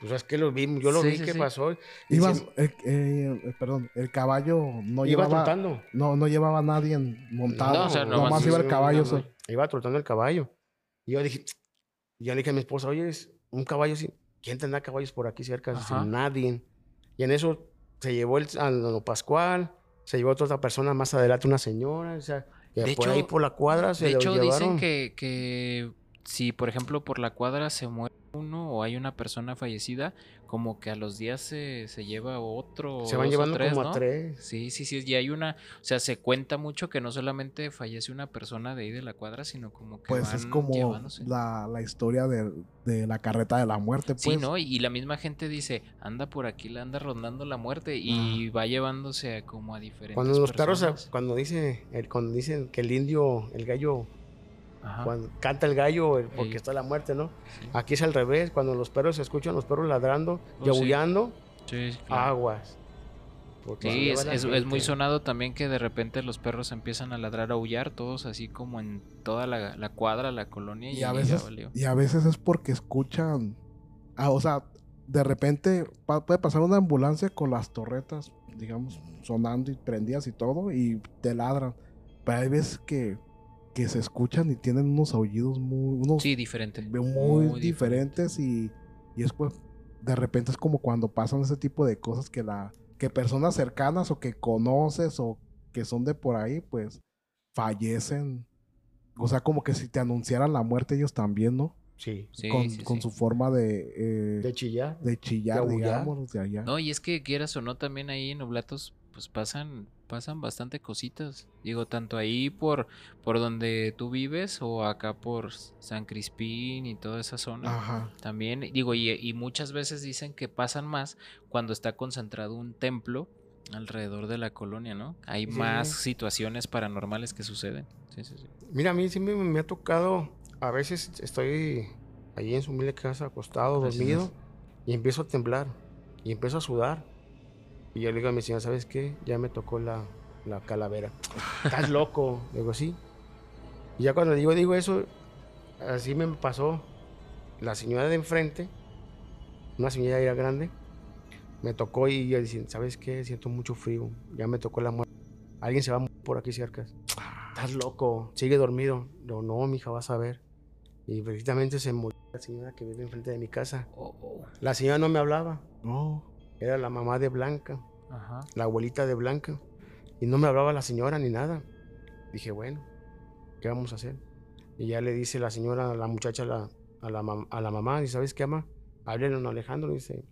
C: Pues es que lo vi, yo lo
B: Sí,
C: vi
B: sí,
C: que
B: sí.
C: pasó. Y
A: Ibas,
C: se-
A: eh, eh, eh, perdón, el caballo no
C: iba
A: llevaba,
C: trotando.
A: no, no llevaba a nadie montado,
B: No, o sea, nomás
A: nomás
B: sí,
A: iba el caballo.
C: no. Iba trotando el caballo. Y yo dije, yo le dije a mi esposa, oye, es un caballo así. ¿Quién tendrá caballos por aquí cerca?
B: Ajá.
C: nadie. Y en eso se llevó el, a don Pascual, se llevó a otra persona más adelante, una señora, o sea, que
B: De
C: por
B: hecho-
C: ahí por la cuadra se
B: de hecho,
C: llevaron.
B: dicen que, que si, por ejemplo, por la cuadra se muere uno o hay una persona fallecida, como que a los días se, se lleva otro.
C: se van llevando
B: tres,
C: como
B: ¿no?
C: a tres.
B: Sí, sí, sí. Y hay una. O sea, se cuenta mucho que no solamente fallece una persona de ahí de la cuadra, sino como que.
A: Pues es como la, la historia de, de la carreta de la muerte, pues.
B: Sí, ¿no? Y, y la misma gente dice, anda por aquí, le anda rondando la muerte y va llevándose a como a diferentes
C: Cuando los
B: personas.
C: cuando dice, el, cuando dicen que el indio, el gallo,
B: Ajá,
C: cuando canta el gallo el- porque
B: Sí.
C: está la muerte, ¿no?
B: sí.
C: Aquí es al revés, cuando los perros se escuchan los perros ladrando y
B: Oh, sí.
C: aullando,
B: Sí, claro.
C: aguas. Porque
B: Sí, es,
C: la
B: es- es muy sonado también que de repente los perros empiezan a ladrar, a aullar, todos así como en toda la, la cuadra, la colonia. Y,
A: y a veces y a veces es porque escuchan ah, o sea de repente pa- puede pasar una ambulancia con las torretas digamos sonando y prendidas y todo y te ladran pero hay veces que que se escuchan y tienen unos aullidos muy unos
B: Sí, diferente.
A: muy, diferentes y y es pues de repente es como cuando pasan ese tipo de cosas que la que personas cercanas o que conoces o que son de por ahí pues fallecen o sea como que si te anunciaran la muerte ellos también no
C: Sí,
B: Sí,
A: con,
B: sí,
A: con
B: sí.
A: su forma de eh,
C: de chillar.
A: de chillar
C: de
A: digamos de allá
B: No, y es que quieras o no, también ahí en Oblatos, pues pasan, pasan bastante cositas. Digo, tanto ahí por, por donde tú vives o acá por San Crispín y toda esa zona.
A: ajá
B: También, digo, y, y muchas veces dicen que pasan más cuando está concentrado un templo alrededor de la colonia, ¿no? Hay
C: Sí.
B: más situaciones paranormales que suceden. Sí, sí, sí.
C: Mira, a mí siempre me ha tocado, a veces estoy allí en su humilde casa acostado, dormido, y empiezo a temblar, y empiezo a sudar. Y yo le digo a mi señora, ¿sabes qué? Ya me tocó la, la calavera. ¿Estás loco? Le digo, sí. Y ya cuando digo, digo eso, así me pasó. La señora de enfrente, una señora ya grande, me tocó y yo diciendo, ¿sabes qué? Siento mucho frío, ya me tocó la muerte. Alguien se va por aquí cerca. Estás loco, sigue dormido. No, no, mija, vas a ver. Y precisamente se murió la señora que vive enfrente de mi casa.
B: Oh, oh.
C: La señora no me hablaba,
A: no
C: era la mamá de Blanca,
B: Ajá.
C: la abuelita de Blanca. Y no me hablaba la señora ni nada. Dije, bueno, ¿qué vamos a hacer? Y ya le dice la señora, la muchacha a la, a la, mam- a la mamá, dice, ¿sabes qué, ama? Háblele a Alejandro, dice,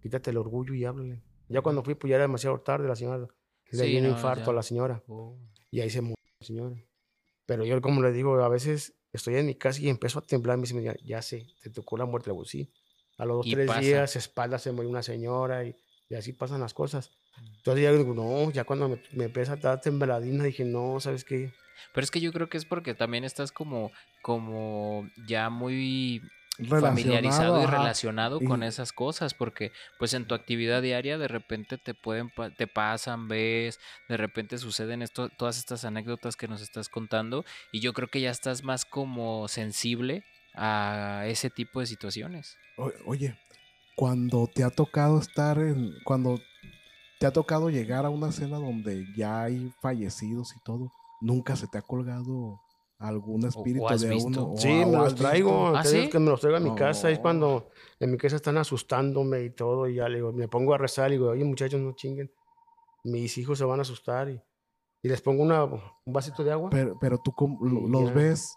C: quítate el orgullo y háblale. Ya cuando fui, pues ya era demasiado tarde, la señora le
B: Sí,
C: dio un infarto
B: ya.
C: a la señora.
B: Oh.
C: Y ahí se murió la señora. Pero yo, como le digo, a veces estoy en mi casa y empiezo a temblar. Me dice, "Ya- ya sé, te tocó la muerte. Le digo, sí. A los dos,
B: Y
C: tres
B: pasa.
C: días, espalda se murió una señora y, y así pasan las cosas. Entonces ya digo, no, ya cuando me, me empieza a dar tembladina, dije, no, ¿sabes qué?
B: Pero es que yo creo que es porque también estás como, como ya muy familiarizado y
A: ajá.
B: relacionado con
A: Y-
B: esas cosas, porque pues en tu actividad diaria de repente te pueden pa- te pasan, ves, de repente suceden esto, todas estas anécdotas que nos estás contando y yo creo que ya estás más como sensible a ese tipo de situaciones.
A: O- oye cuando te ha tocado estar en cuando te ha tocado llegar a una cena donde ya hay fallecidos y todo nunca se te ha colgado algún espíritu
B: has
A: de
B: visto?
A: uno
C: Sí,
A: o
C: me los traigo.
B: ¿Ah, sí?
C: que me los traigo a mi casa. Es
A: No.
C: cuando en mi casa están asustándome y todo. Y ya le digo, me pongo a rezar y digo, oye, muchachos, no chinguen. Mis hijos se van a asustar. Y, y les pongo una, un vasito de agua.
A: pero, pero tú los
C: ya.
A: ves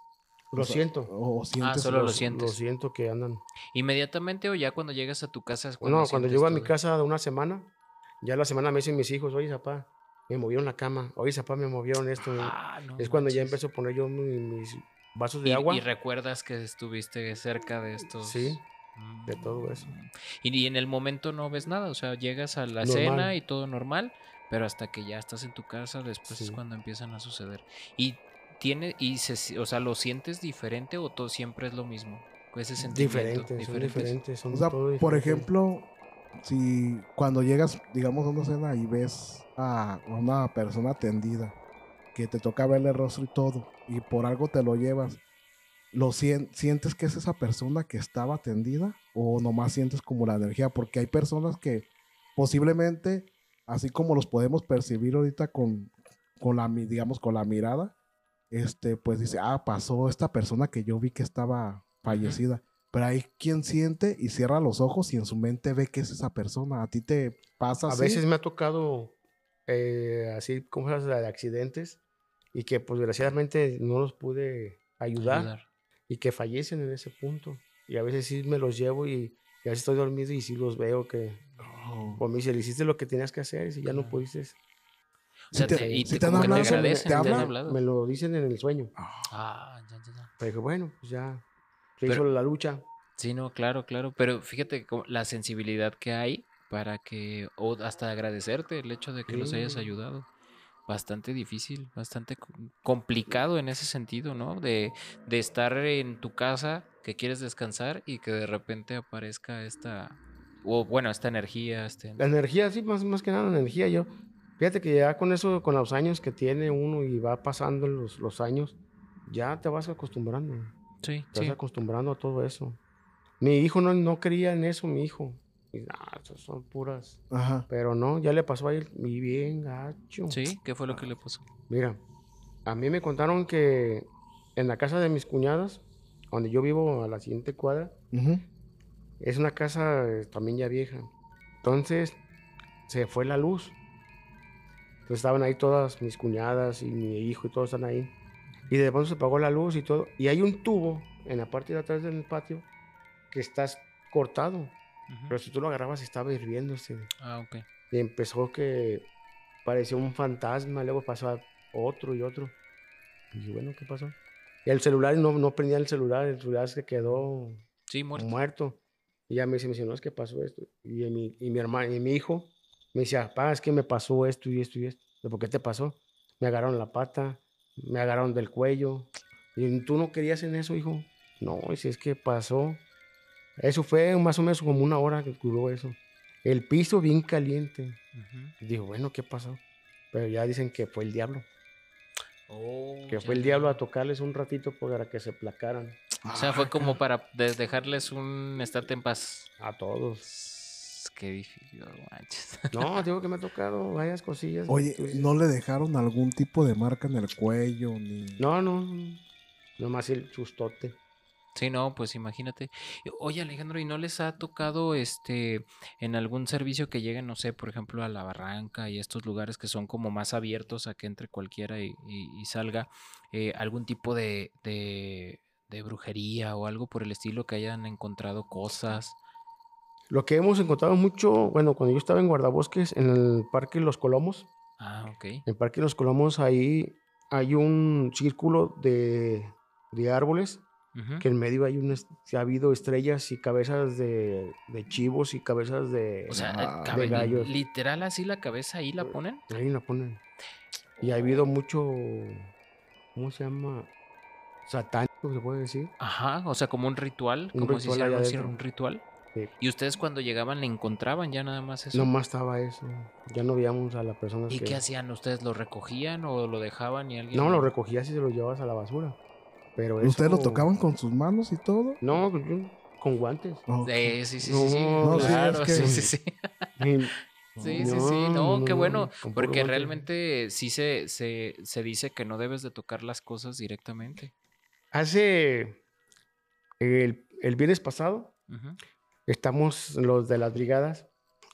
C: lo
A: o sea,
C: siento.
A: o, o sientes
B: solo lo sientes.
C: Lo siento que andan.
B: Inmediatamente o ya cuando llegas a tu casa es
C: Bueno, cuando llego a mi casa de una semana, ya la semana me dicen mis hijos, oye, zapá, me movieron la cama. Oye, zapá, me movieron esto.
B: Ah, no
C: es cuando ya empiezo a poner yo mi- mis vasos de
B: y,
C: agua.
B: y recuerdas que estuviste cerca de estos
C: Sí, de todo eso.
B: Y, y en el momento no ves nada, o sea, llegas a la
C: Normal.
B: cena y todo normal, pero hasta que ya estás en tu casa, después es cuando empiezan a suceder. Y tiene, y se, o sea, ¿lo sientes diferente o todo siempre es lo mismo? Ese sentimiento.
C: Diferentes, son diferentes. Son
A: O sea,
C: todo
A: por
C: diferente.
A: ejemplo, si cuando llegas, digamos, a una cena y ves a una persona atendida, que te toca verle el rostro y todo, y por algo te lo llevas, ¿lo sien- sientes que es esa persona que estaba atendida? ¿O nomás sientes como la energía? Porque hay personas que posiblemente, así como los podemos percibir ahorita con, con la, digamos, con la mirada, este, pues dice, ah, pasó esta persona que yo vi que estaba fallecida. Pero hay quien siente y cierra los ojos y en su mente ve que es esa persona. ¿A ti te pasa
C: A
A: así?
C: veces me ha tocado eh, así como esas de accidentes y que pues desgraciadamente no los pude ayudar,
B: Ayudar.
C: y que fallecen en ese punto. Y a veces sí me los llevo y, y a veces estoy dormido y sí los veo que
A: Oh.
C: pues me dice, "Le hiciste lo que tenías que hacer y si ya no pudiste.
B: O sea,
A: te-
B: te, y
A: sí
B: te,
A: han
B: que te
A: hablado,
B: agradecen,
A: ¿te
B: han hablado.
C: Me lo dicen en el sueño.
B: Ah, ya, ya, ya.
C: Pero dije, bueno, pues ya se
B: Pero-
C: hizo la lucha.
B: Sí, no, claro, claro. Pero fíjate la sensibilidad que hay para que, o hasta agradecerte el hecho de que los hayas
C: Sí.
B: ayudado. Bastante difícil, bastante co- complicado en ese sentido, ¿no? De, de estar en tu casa, que quieres descansar y que de repente aparezca esta, o bueno, esta energía, este...
C: La energía, sí, más, más que nada la energía. Yo, fíjate que ya con eso, con los años que tiene uno y va pasando los, los años, ya te vas acostumbrando.
B: Sí,
C: Te vas
B: sí.
C: acostumbrando a todo eso. Mi hijo no, no creía en eso, mi hijo. Y, "Ah, esas son puras.
A: Ajá.
C: Pero no, ya le pasó a él y bien gacho.
B: Sí, ¿qué fue lo que le pasó?
C: Mira, a mí me contaron que en la casa de mis cuñadas, donde yo vivo a la siguiente cuadra,
A: Ujú.
C: es una casa eh, también ya vieja. Entonces, se fue la luz. Entonces estaban ahí todas mis cuñadas y mi hijo y todos están ahí. Y de pronto se apagó la luz y todo. Y hay un tubo en la parte de atrás del patio que está cortado. Pero si tú lo agarrabas estaba hirviéndose.
B: Ah, ok.
C: Y empezó que parecía un fantasma, luego pasó a otro y otro. Y dije, bueno, ¿qué pasó? Y el celular, no, no prendía el celular, el celular se quedó
B: Sí, muerto.
C: muerto. Y ya me dice, me dice, no, es que pasó esto. Y mi, y mi hermano, y mi hijo me decía, papá, es que me pasó esto y esto y esto. ¿De ¿Por qué te pasó? Me agarraron la pata, me agarraron del cuello. Y tú no querías en eso, hijo. No, si es que pasó. Eso fue más o menos como una hora que duró eso. El piso bien caliente. Digo, bueno, ¿qué pasó? Pero ya dicen que fue el diablo.
B: Oh,
C: Que fue el diablo a tocarles un ratito para que se placaran
B: O sea, fue
A: Ah,
B: como para de- dejarles un estate en paz.
C: a todos.
B: Qué difícil, no manches.
C: No, digo que me ha tocado varias cosillas.
A: Oye, ¿no le dejaron algún tipo de marca en el cuello? Ni...
C: No, no, no. Nomás el sustote.
B: Sí, no, pues imagínate. Oye, Alejandro, ¿y no les ha tocado este en algún servicio que lleguen, no sé, por ejemplo, a la barranca y estos lugares que son como más abiertos a que entre cualquiera y, y- y salga eh, algún tipo de, de, de brujería o algo por el estilo que hayan encontrado cosas?
C: Lo que hemos encontrado mucho, bueno, cuando yo estaba en guardabosques, en el Parque Los Colomos,
B: Ah, ok.
C: en el Parque Los Colomos, ahí hay un círculo de, de árboles, que en medio hay un, ha habido estrellas y cabezas de, de chivos y cabezas de...
B: O sea,
A: Ah,
C: de gallos.
B: literal así la cabeza ahí la ponen.
C: Ahí la ponen. Y ha habido mucho, ¿cómo se llama? Satánico, se puede decir.
B: Ajá, o sea, como un ritual,
C: Un
B: como si
C: ritual allá
B: un, un ritual.
C: Sí.
B: Y ustedes cuando llegaban le encontraban ya nada más eso.
C: No más estaba eso. Ya no veíamos a la persona
B: ¿Y
C: que...
B: qué hacían? ¿Ustedes lo recogían o lo dejaban y alguien?
C: No, lo recogías y se lo llevabas a la basura. Pero
A: ¿Ustedes lo tocaban con sus manos y todo?
C: No, pues, con guantes.
A: Ok.
B: Eh, sí, sí, sí, sí,
C: No,
A: sí,
B: claro,
A: es que-
B: sí, sí, sí. Sí, sí, sí, no, qué bueno, porque
C: guante.
B: realmente sí se, se, se dice que no debes de tocar las cosas directamente.
C: Hace... El, el viernes pasado
B: Ujú.
C: Estamos los de las brigadas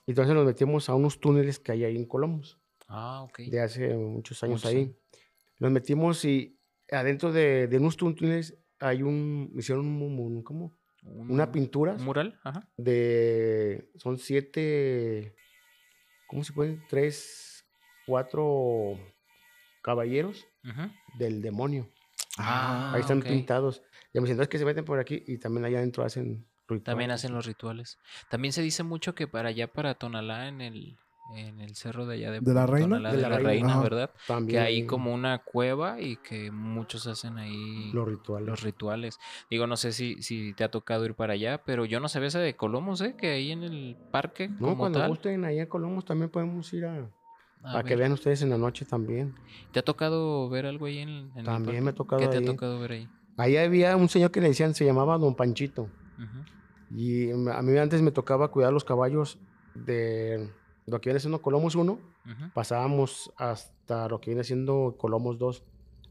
C: y entonces nos metimos a unos túneles que hay ahí en Colomos.
B: Ah, ok.
C: de hace muchos años
B: Muchos
C: ahí. Nos metimos y adentro de, de unos túneles hay un, hicieron un, un- ¿cómo?
B: Un-
C: Una pintura
B: ¿Un mural? Ajá.
C: de, son siete, ¿cómo se puede? Tres, cuatro caballeros
B: Ujú.
C: del demonio.
B: Ah,
C: ahí están
B: ok.
C: pintados. Y me dicen, "No, es que se meten por aquí y también allá adentro hacen rituales.
B: También hacen los rituales. También se dice mucho que para allá, para Tonalá, en el, en el cerro de allá de,
A: ¿De la Reina?
B: Tonalá,
C: De
B: de
C: la
B: la
C: Reina.
B: ¿verdad?
C: También.
B: Que hay como una cueva y que muchos hacen ahí
C: Los rituales.
B: los rituales. Digo, no sé si, si te ha tocado ir para allá, pero yo no sabía esa de Colomos, ¿eh? Que ahí en el parque,
C: No,
B: como
C: cuando
B: tal.
C: gusten allá en Colomos también podemos ir a...
B: A
C: para que vean ustedes en la noche también.
B: ¿Te ha tocado ver algo ahí en, en el
C: También me ha tocado
B: ¿Qué te
C: ahí.
B: ha tocado ver ahí?
C: Ahí había un señor que le decían, se llamaba Don Panchito. Y a mí antes me tocaba cuidar los caballos de lo que viene siendo Colomos 1.
B: Ujú.
C: Pasábamos hasta lo que viene siendo Colomos 2.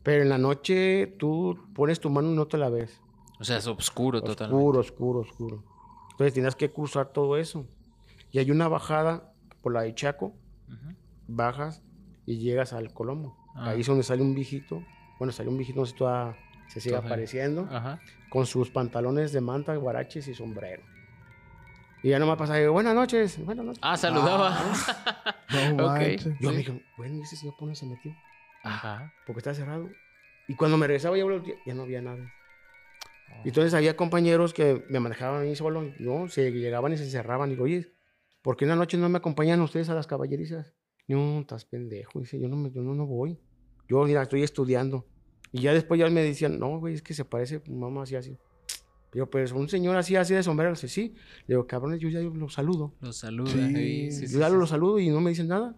C: Pero en la noche tú pones tu mano y no te la ves.
B: O sea, es oscuro, totalmente.
C: Oscuro, oscuro, oscuro. Entonces tienes que cruzar todo eso. Y hay una bajada por la de Chaco, bajas y llegas al Colomo.
B: Ah.
C: Ahí es donde sale un viejito. Bueno, sale un viejito, no sé si todavía se sigue
B: Todavía.
C: apareciendo.
B: Ajá.
C: Con sus pantalones de manta, guaraches y sombrero. Y ya nomás pasaba y digo, buenas noches, buenas noches.
B: Ah, saludaba.
A: No manches.
C: Yo
B: sí.
C: me dije, bueno, ¿y ese señor por dónde se metió?
B: Ajá.
C: Porque está cerrado. Y cuando me regresaba ya, no había nada. Y entonces había compañeros que me manejaban a mí solo, ¿no? Se llegaban y se encerraban. Y digo, oye, ¿por qué en la noche no me acompañan ustedes a las caballerizas? No, estás pendejo. Dice, yo no, me, yo no, no voy. Yo, mira, estoy estudiando. Y ya después ya me decían, no, güey, es que se parece, mamá, así, así. Digo, pues un señor así, así de sombrero. Dice, sí. Le digo, cabrones, yo ya lo saludo.
B: Los saluda.
A: Sí.
B: Sí, sí,
C: yo ya
B: sí,
C: lo
B: sí.
C: saludo y no me dicen nada.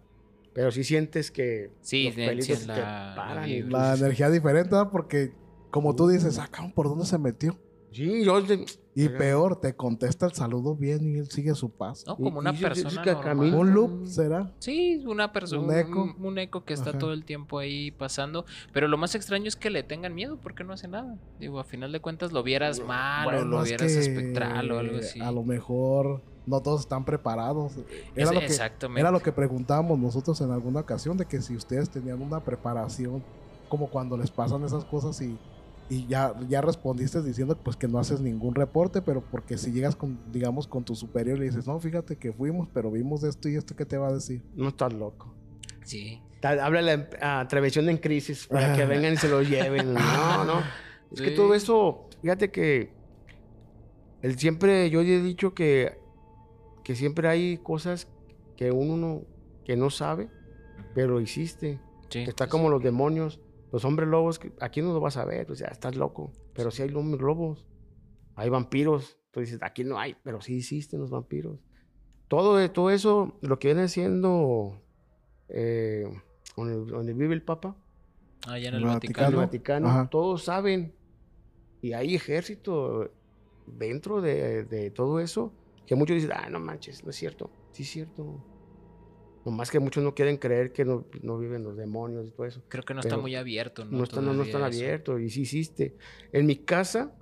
C: Pero sí sientes que
B: Sí,
C: los
B: de-
C: pelitos te
B: la-
A: energía diferente, ¿verdad? Porque como tú dices, ah, cabrón, ¿por dónde se metió?
C: Sí, yo...
A: Y peor, te contesta el saludo bien y él sigue su paso.
B: No, como una
C: y
B: persona normal.
A: ¿Un loop será?
B: Sí, una persona,
A: Un eco.
B: Un, un eco que está
A: Ajá.
B: todo el tiempo ahí pasando. Pero lo más extraño es que le tengan miedo porque no hace nada. Digo, a final de cuentas lo vieras mal o lo
A: es
B: vieras
A: que
B: espectral o algo así.
A: A lo mejor no todos están preparados. Era,
B: Es-
A: lo que,
B: exactamente.
A: era lo que preguntábamos nosotros en alguna ocasión, de que si ustedes tenían una preparación, como cuando les pasan esas cosas y, y ya, ya respondiste diciendo pues que no haces ningún reporte, pero porque si llegas con, digamos, con tu superior y le dices, no, fíjate que fuimos, pero vimos esto y esto, ¿qué te va a decir?
C: No estás loco.
B: Sí.
C: Ta- Háblale a Prevención en Crisis para que vengan y se lo lleven. No, no. Es que todo eso, fíjate que el siempre, yo he dicho que, que siempre hay cosas que uno no, que no sabe, pero existe.
B: sí,
C: Está
B: sí,
C: como
B: sí.
C: los demonios, los hombres lobos, que aquí no lo vas a ver, pues ya estás loco. Pero sí hay hombres lobos, hay vampiros. Tú dices, aquí no hay, pero sí existen los vampiros. Todo, todo eso, lo que viene siendo eh, donde, donde vive el Papa,
B: Allá en el
A: El
C: en
B: Vaticano.
C: el Vaticano,
A: Ajá.
C: todos saben. Y hay ejército dentro de, de todo eso que muchos dicen, ah, no manches, no es cierto. Sí es cierto. Nomás que muchos no quieren creer que no, no viven los demonios y todo eso.
B: Creo que no está
C: Pero
B: muy abierto, ¿no?
C: No, están, no, no están abiertos y sí existe. En mi casa,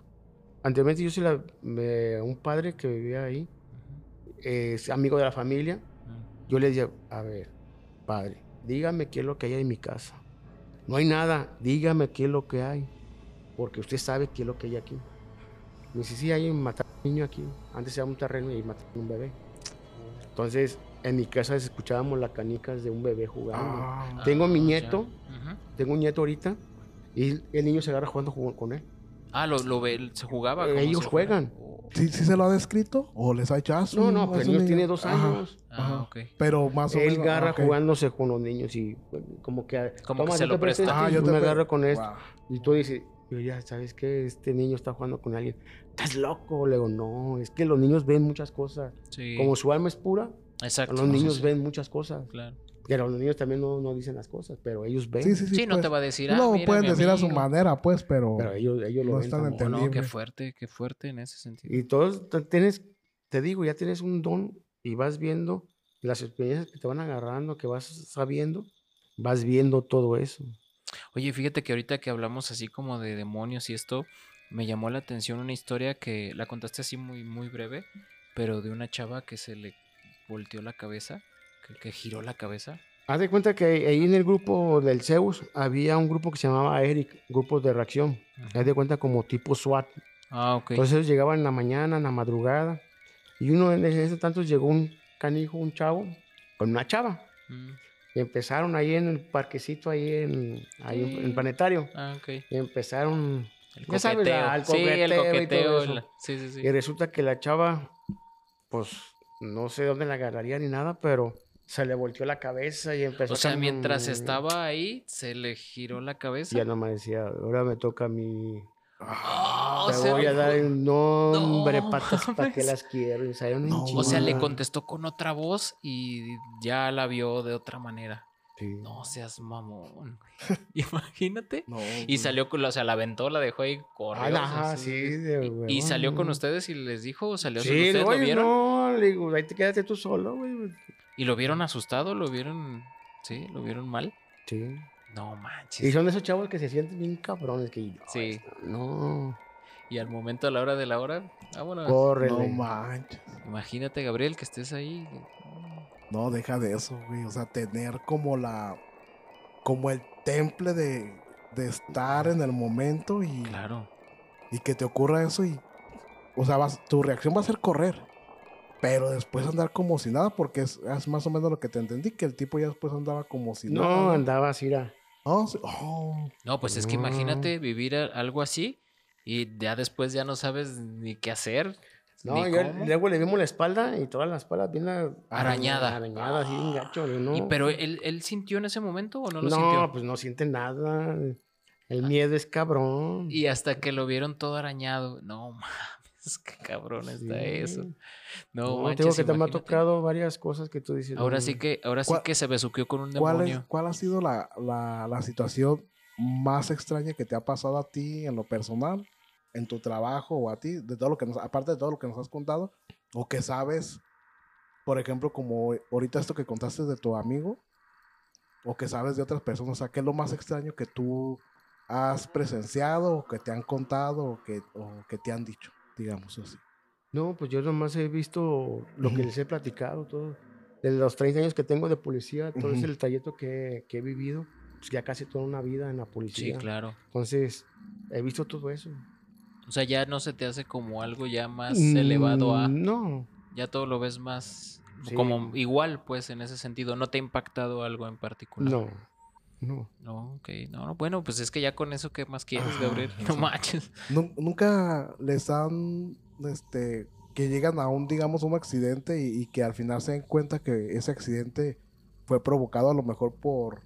C: anteriormente yo soy la, me- un padre que vivía ahí, es amigo de la familia.
B: ujú.
C: Yo le decía, a ver, padre, dígame qué es lo que hay en mi casa. No hay nada, dígame qué es lo que hay. Porque usted sabe qué es lo que hay aquí. Me dice, sí, hay un matar un niño aquí. Antes era un terreno y mataron un bebé. Entonces, en mi casa escuchábamos las canicas de un bebé jugando.
A: Ah,
C: Tengo mi
B: Ah,
C: nieto.
B: Ujú.
C: Tengo un nieto ahorita y el niño se agarra jugando ju- con él.
B: Ah, lo, lo ve, se jugaba.
C: Eh, ellos
B: fuera-
C: juegan.
B: Oh.
A: ¿sí, sí se lo ha descrito? ¿O les ha hecho ah,
C: No, no,
A: es
C: pues el niño tiene dos
A: Ajá,
C: años.
B: Ah,
A: ajá.
B: ok.
A: Pero más o
C: Él
A: menos.
C: agarra
A: ah, ok.
C: jugándose con los niños y como que...
B: Como que
C: "Toma,
B: se
C: yo
B: lo presta.
C: este",
A: Ah, yo
C: yo
A: te
C: me
A: pre-
C: agarro con esto.
A: Wow.
C: Y tú dices, yo ya sabes que este niño está jugando con alguien. ¿Estás loco? Le digo, no, es que los niños ven muchas cosas.
B: Sí.
C: Como su alma es pura,
B: Exacto.
C: los niños
B: sí,
C: ven muchas cosas.
B: Claro.
C: Pero los niños también no, no dicen las cosas, pero ellos ven.
A: Sí, sí, sí.
B: Sí, no
A: pues.
B: te va a decir. Ah,
A: No,
B: mira,
A: pueden decir a su manera, pues, pero.
C: Pero ellos, ellos lo
A: No
C: ven.
A: están.
B: Oh, no, qué fuerte, qué fuerte en ese sentido.
C: Y todos tienes, te digo, ya tienes un don y vas viendo las experiencias que te van agarrando, que vas sabiendo, vas viendo todo eso.
B: Oye, fíjate que ahorita que hablamos así como de demonios y esto, me llamó la atención una historia que la contaste así muy, muy breve, pero de una chava que se le volteó la cabeza, que, que giró la cabeza.
C: Haz de cuenta que ahí en el grupo del Zeus había un grupo que se llamaba Eric, grupos de reacción.
B: Ujú.
C: Haz de cuenta como tipo SWAT.
B: Ah, ok.
C: Entonces ellos llegaban en la mañana, en la madrugada. Y uno en ese tantos llegó un canijo, un chavo, con una chava.
B: Mm,
C: Y empezaron ahí en el parquecito, ahí en, ahí en- en el
B: Sí.
C: planetario.
B: Ah, ok.
C: Y empezaron.
B: El
C: Ya sabes, la- el
B: sí, el
C: coqueteo y
B: la- Sí, sí, sí.
C: Y resulta que la chava, pues no sé dónde la agarraría ni nada, pero se le volteó la cabeza y empezó
B: O sea,
C: a
B: mientras estaba ahí, se le giró la cabeza.
C: ya nomás decía, ahora me toca a mí.
B: Ah, o
C: Te voy a dar un nombre,
B: no
C: patas, ¿para qué
B: mames.
C: las quiero? Y
A: No,
B: O sea, le contestó con otra voz y ya la vio de otra manera.
C: Sí.
B: No seas mamón. Imagínate.
A: No,
B: Y salió con la, o sea, la aventó, la dejó ahí,
C: Ah,
B: corrió. o sea,
C: ajá,
B: sí, Y- Y, salió con ustedes y les dijo, o salió
C: Sí,
B: ustedes,
C: no,
B: ¿lo vieron?
C: no, le digo, ahí te quédate tú solo, güey.
B: ¿Y lo vieron asustado? ¿Lo vieron? ¿Sí? ¿Lo vieron mal?
C: Sí.
B: No
C: Y
B: manches.
C: son de esos chavos que se sienten bien cabrones, que
B: Sí.
C: no,
B: Y al momento, a la hora de la hora, vámonos.
C: córrele.
A: no manches.
B: Imagínate, Gabriel, que estés ahí.
A: No, deja de eso, güey. O sea, tener como la. Como el temple de, de estar en el momento y,
B: Claro.
A: y que te ocurra eso y. O sea, vas- tu reacción va a ser correr. Pero después andar como si nada, porque es, es más o menos lo que te entendí, que el tipo ya después andaba como si
C: No,
A: nada.
C: andaba así, era.
A: No, sí, oh,
B: No, pues es que
C: No.
B: imagínate vivir algo así y ya después ya no sabes ni qué hacer.
C: No, yo- luego le vimos la espalda y toda la espalda bien
B: Arañada.
C: Arañada, así, gacho, ¿no?
B: Y, pero él, él sintió en ese momento o no lo
C: no,
B: sintió?
C: pues no siente nada. El miedo es cabrón.
B: Y hasta que lo vieron todo arañado. No mames, qué cabrón está eso. No,
C: No,
B: manches,
C: tengo que te me ha tocado varias cosas que tú dices.
B: Ahora
C: no,
B: sí que, ahora sí
A: ¿Cuál-
B: que se besuqueó con un
A: ¿cuál, es-
B: demonio.
A: ¿Cuál ha sido la, la, la situación más extraña que te ha pasado a ti en lo personal, en tu trabajo o a ti, de todo lo que nos, aparte de todo lo que nos has contado, o que sabes, por ejemplo, como ahorita esto que contaste de tu amigo, o que sabes de otras personas, o sea, ¿qué es lo más extraño que tú has presenciado, o que te han contado, o que, o que te han dicho, digamos así?
C: No, pues yo nomás he visto lo que les he platicado, todo. De los 30 años que tengo de policía, todo
A: Ujú.
C: ese trayecto que, que he vivido, pues ya casi toda una vida en la
B: Sí,
C: policía.
B: claro.
C: Entonces, he visto todo eso.
B: O sea, ya no se te hace como algo ya más elevado a...
C: Mm, No,
B: Ya todo lo ves más...
C: Sí.
B: Como igual, pues, en ese sentido. ¿No te ha impactado algo en particular?
C: no, no.
B: No, ok. No, no, bueno, pues es que ya con eso, ¿qué más quieres,
A: Ajá,
B: Gabriel? No
A: sí.
B: manches.
A: Nu- Nunca les han, este, que llegan a un, digamos, un accidente y, y que al final se den cuenta que ese accidente fue provocado a lo mejor por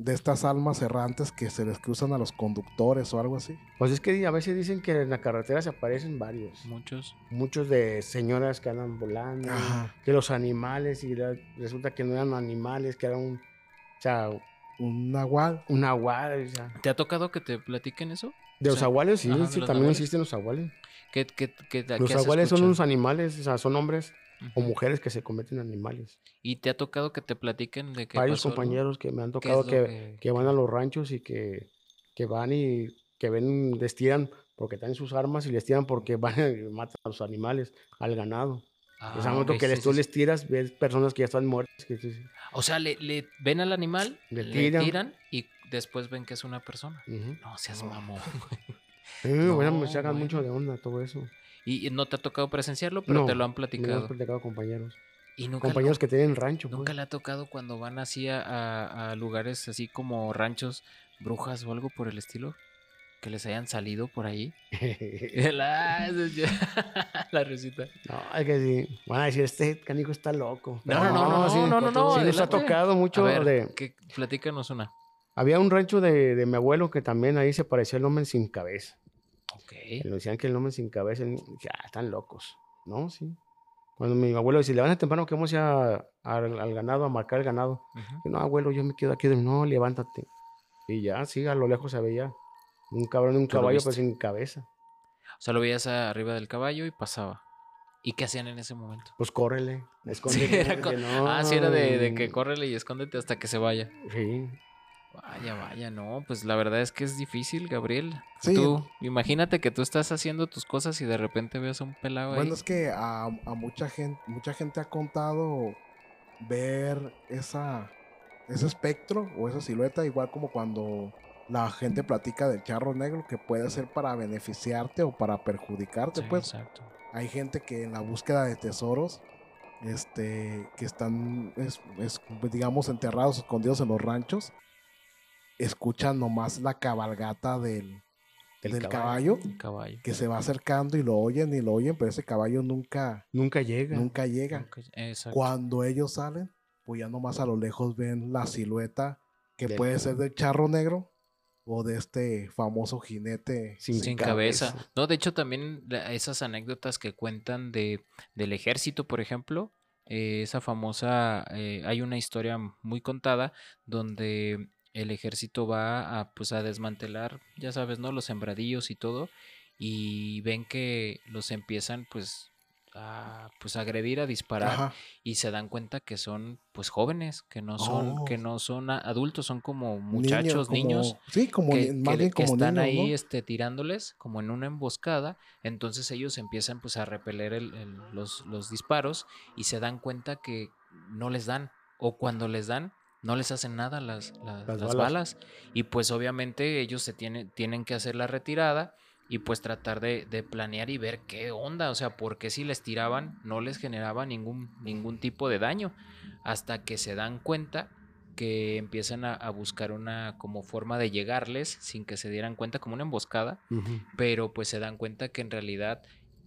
A: de estas almas errantes que se les cruzan a los conductores o algo así.
C: Pues es que a veces dicen que en la carretera se aparecen varios.
B: Muchos.
C: Muchos de señoras que andan volando,
A: Ajá.
C: que los animales, y resulta que no eran animales, que era un, o sea,
A: Un nahual.
C: un agual. O sea.
B: ¿Te ha tocado que te platiquen eso?
C: De
B: O
C: los
B: sea,
C: aguales, sí, sí, también
B: nahuales.
C: existen los aguales.
B: ¿Qué, qué, qué,
C: Los aguales son unos animales, o sea, son hombres o mujeres que se convierten en animales.
B: ¿Y te ha tocado que te platiquen de que
C: Varios
B: pasó algo?
C: compañeros que me han
B: ¿Qué es
C: tocado que,
B: que-
C: que van a los ranchos y que, que van y que ven, les tiran porque traen sus armas y les tiran porque van y matan a los animales, al ganado.
B: Ah,
C: Ese momento
B: ok,
C: que
B: sí,
C: les,
B: sí,
C: tú
B: sí.
C: les tiras, ves personas que ya están muertas. Que, dices,
B: O sea, le, le ven al animal,
C: Le
B: le,
C: tiran.
B: tiran. y después ven que es una persona.
C: "Ujú".
B: No seas mamón.
C: Sí, bueno,
B: No,
C: me sacan mucho de onda todo eso.
B: Y, y no te ha tocado presenciarlo, pero
C: No,
B: te lo han
C: Me lo
B: platicado.
C: han platicado compañeros.
B: Y nunca,
C: Compañeros que tienen rancho.
B: nunca
C: pues.
B: le ha tocado cuando van así a, a- a lugares así como ranchos, brujas o algo por el estilo. Que les hayan salido por ahí. la, la risita.
C: No, es que sí. Van a decir, este canico está loco.
B: No, no, no, no,
C: sí,
B: no, no, no,
C: Sí, nos ha tocado mucho
B: A ver,
C: de...
B: que, platícanos una.
C: Había un rancho de, de mi abuelo que también ahí se parecía el hombre sin cabeza. Le decían que el hombre sin cabeza, ya, están locos. No, sí. Cuando mi abuelo decía, levanta temprano que vamos ya al, ganado, a marcar el ganado. No, abuelo, yo me quedo aquí. No, levántate. Y ya, sí, a lo lejos se veía un cabrón de un
B: ¿Tú lo
C: caballo, pero sin cabeza.
B: O sea, lo veías arriba del caballo y pasaba. ¿Y qué hacían en ese momento?
C: Pues córrele,
B: Sí,
C: escóndete.
B: era co-
C: no,
B: Ah, sí, era de, de que córrele y escóndete hasta que se vaya.
C: Sí.
B: Vaya, vaya, no, pues la verdad es que es difícil, Gabriel.
A: Sí.
B: Tú, imagínate que tú estás haciendo tus cosas y de repente ves a un pelado ahí.
A: Bueno, es que a, a mucha gente, mucha gente ha contado ver esa, ese espectro o esa silueta, igual como cuando la gente platica del charro negro, que puede ser para beneficiarte o para perjudicarte,
B: Sí,
A: pues.
B: exacto.
A: Hay gente que en la búsqueda de tesoros, este, que están, es- es, digamos, enterrados, escondidos en los ranchos, escuchan nomás la cabalgata del,
C: Del
A: del
C: caballo.
A: caballo
B: El caballo.
A: que se va acercando y lo oyen y lo oyen, pero ese caballo nunca,
C: Nunca llega.
A: nunca llega.
B: Nunca-.
A: Cuando ellos salen, pues ya nomás a lo lejos ven la silueta que
C: Del-
A: puede ser del charro negro o de este famoso jinete
C: Sin
B: sin
C: cabeza.
B: cabeza. No, de hecho también esas anécdotas que cuentan de del ejército, por ejemplo, eh, esa famosa, eh, hay una historia muy contada donde el ejército va a pues a desmantelar, ya sabes, ¿no? Los sembradillos y todo y ven que los empiezan pues a pues a agredir, a disparar
A: Ajá.
B: y se dan cuenta que son pues jóvenes, que no son
A: Oh.
B: que no son adultos, son como muchachos, niños
A: Sí, como
B: que,
A: más
B: que-
A: bien
B: que
A: como
B: están
A: niños,
B: ahí
A: ¿no?
B: este, tirándoles como en una emboscada, entonces ellos empiezan pues a repeler el- el- los, los disparos y se dan cuenta que no les dan o cuando les dan no les hacen nada las, las-
C: Las
B: las
C: balas.
B: balas. y pues obviamente ellos se tienen, tienen que hacer la retirada y pues tratar de, de planear y ver qué onda, o sea, porque si les tiraban no les generaba ningún, ningún tipo de daño hasta que se dan cuenta que empiezan a, a buscar una como forma de llegarles sin que se dieran cuenta como una emboscada, pero pues se dan cuenta que en realidad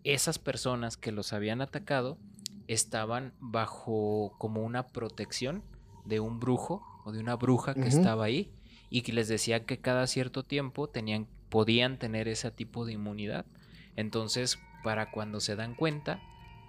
B: esas personas que los habían atacado estaban bajo como una protección de un brujo o de una bruja que estaba ahí y que les decía que cada cierto tiempo tenían podían tener ese tipo de inmunidad. Entonces, para cuando se dan cuenta,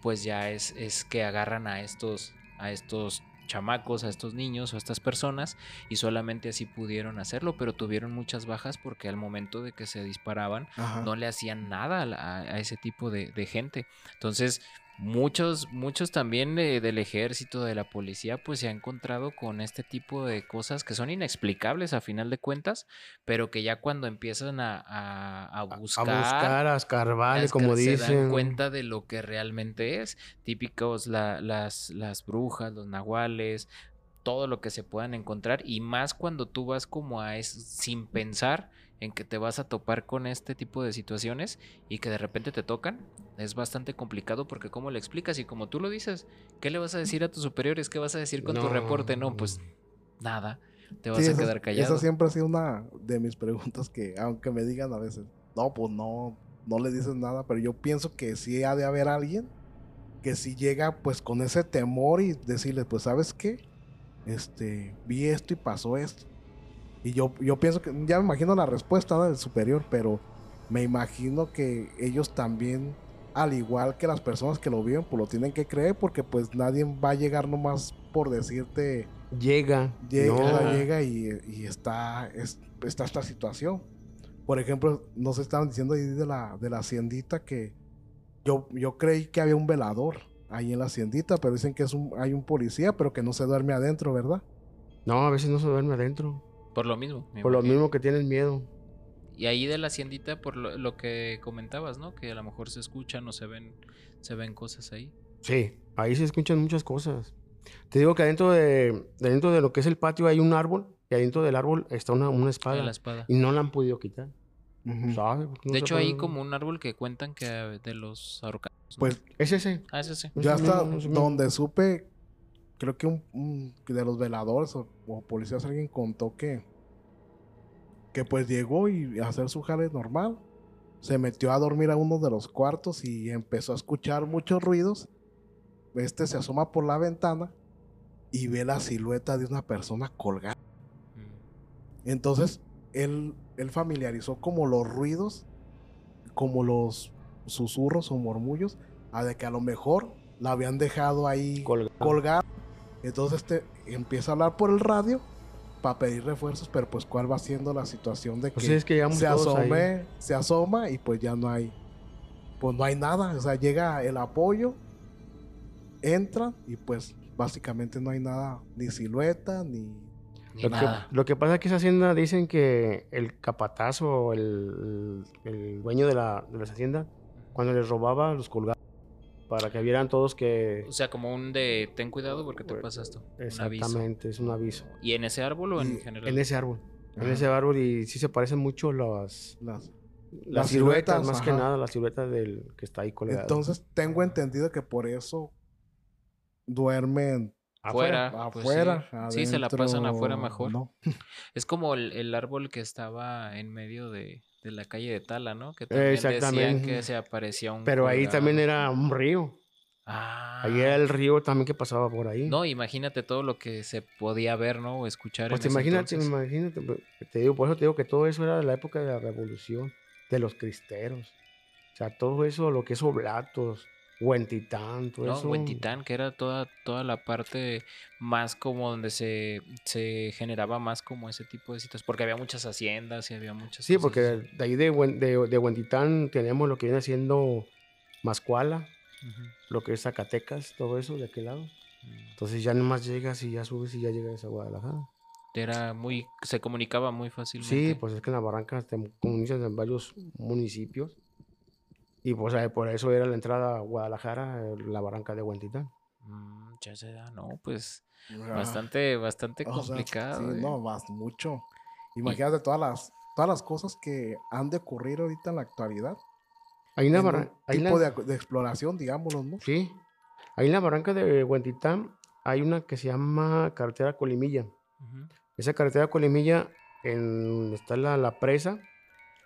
B: pues ya es, es que agarran a estos a estos chamacos, a estos niños o a estas personas y solamente así pudieron hacerlo, pero tuvieron muchas bajas porque al momento de que se disparaban
A: Ajá.
B: no le hacían nada a, la- a- a ese tipo de, de gente. Entonces, muchos, muchos también de- del ejército, de la policía, pues se han encontrado con este tipo de cosas que son inexplicables a final de cuentas, pero que ya cuando empiezan a, a- buscar,
C: a buscar, a escarbarle,
B: es que
C: como
B: se
C: dicen.
B: dan cuenta de lo que realmente es. Típicos la- las, las brujas, los nahuales, todo lo que se puedan encontrar. Y más cuando tú vas como a es sin pensar en que te vas a topar con este tipo de situaciones y que de repente te tocan, es bastante complicado porque cómo le explicas y como tú lo dices, ¿qué le vas a decir a tus superiores? ¿Qué vas a decir con tu reporte? No, pues nada, te vas
A: Sí,
B: a
A: esa-
B: quedar callado.
A: Esa siempre ha sido una de mis preguntas que, aunque me digan a veces, no, pues no, no le dices nada, pero yo pienso que sí ha de haber alguien que si llega pues con ese temor y decirle, pues sabes qué, este, vi esto y pasó esto. Y yo, yo pienso que, ya me imagino la respuesta ¿no? del superior, pero me imagino que ellos también, al igual que las personas que lo viven, pues lo tienen que creer porque pues nadie va a llegar nomás por decirte,
C: Llega.
A: llega,
C: no.
A: llega y, y está, es- está esta situación. Por ejemplo, nos estaban diciendo ahí de la, de la haciendita que yo, yo creí que había un velador ahí en la haciendita, pero dicen que es un, hay un policía, pero que no se duerme adentro, ¿verdad?
C: No, a veces no se duerme adentro.
B: Por lo mismo.
C: Por lo mismo que tienen miedo.
B: Y ahí de la haciendita, por lo, lo que comentabas, ¿no? Que a lo mejor se escuchan o se ven, se ven cosas ahí.
C: Sí, ahí se escuchan muchas cosas. Te digo que adentro de, dentro de lo que es el patio hay un árbol y adentro del árbol está una, una
B: Ah,
C: espada
B: la espada.
C: y no la han podido quitar.
B: De hecho, hay como un árbol que cuentan que eh, de los ahorcados. ¿no?
A: Pues
C: Es ese.
B: Ah, ese sí.
C: Es
A: yo
C: el
A: hasta donde supe, creo que un, un- que de los veladores o, o policías alguien contó que, que pues llegó y a hacer su jale normal. Se metió a dormir a uno de los cuartos y empezó a escuchar muchos ruidos. Este se asoma por la ventana y ve la silueta de una persona colgada.
B: Mm.
A: Entonces, él, él familiarizó como los ruidos, como los susurros o murmullos, a de que a lo mejor la habían dejado ahí colgada. Entonces este empieza a hablar por el radio para pedir refuerzos, pero pues cuál va siendo la situación de que,
C: Pues es que llegamos
A: se asome, se asoma y pues ya no hay, pues no hay nada, o sea, llega el apoyo, entra y pues básicamente no hay nada, ni silueta, ni
B: Ni
C: Lo que,
B: nada.
C: lo que pasa es que esa hacienda dicen que el capatazo o el, el dueño de la, de las haciendas, cuando les robaba, los colgaba para que vieran todos que...
B: O sea, como un de ten cuidado porque te pasa esto. Un.
C: Exactamente, es un aviso.
B: ¿Y en ese árbol o en general?
C: En ese árbol. En ese árbol y sí se parecen mucho las,
A: las...
C: las,
A: Las
C: siluetas,
A: siluetas,
C: más que nada, las siluetas del que está ahí colgado.
A: Entonces tengo entendido que por eso duermen
B: Afuera. pues sí.
A: afuera.
B: Sí, se la pasan afuera mejor.
A: No.
B: Es como el, el árbol que estaba en medio de, de la calle de Tala, ¿no? Que también decían
C: Exactamente.
B: que se aparecía un
C: Pero ahí también era un río.
B: Ah.
C: Ahí era el río también que pasaba por ahí.
B: No, imagínate todo lo que se podía ver, ¿no? O escuchar.
C: pues
B: en
C: te
B: ese
C: imagínate,
B: entonces.
C: imagínate. pues, Te digo, por eso te digo que todo eso era de la época de la revolución, de los cristeros. O sea, todo eso, lo que es Oblatos, Huentitán, todo
B: No,
C: eso.
B: Huentitán, que era toda, toda la parte más como donde se, se generaba más como ese tipo de sitios, porque había muchas haciendas y había muchas
C: Sí,
B: cosas
C: porque de ahí de, de, de Huentitán tenemos lo que viene siendo Mascuala, lo que es Zacatecas, todo eso de aquel lado.
B: Mm.
C: Entonces ya nomás llegas y ya subes y ya llegas a Guadalajara.
B: Era muy, se comunicaba muy fácilmente.
C: Sí, pues es que en la barranca te comunicas en varios municipios. Y pues eh, por eso era la entrada a Guadalajara, eh, la barranca de Huentitán.
B: Mm, ya se da, no, pues
A: Ah,
B: bastante, bastante
A: o sea,
B: complicado.
A: sí,
B: ¿eh?
A: no, más mucho. Imagínate todas las, todas las cosas que han de ocurrir ahorita en la actualidad.
C: Ahí en la
A: en un
C: barranca. en
A: tipo
C: la-
A: de, de exploración, digámoslo, ¿no?
C: Sí. Ahí en la barranca de Huentitán hay una que se llama carretera Colimilla.
B: Ujú.
C: Esa carretera Colimilla, en donde está la, la presa,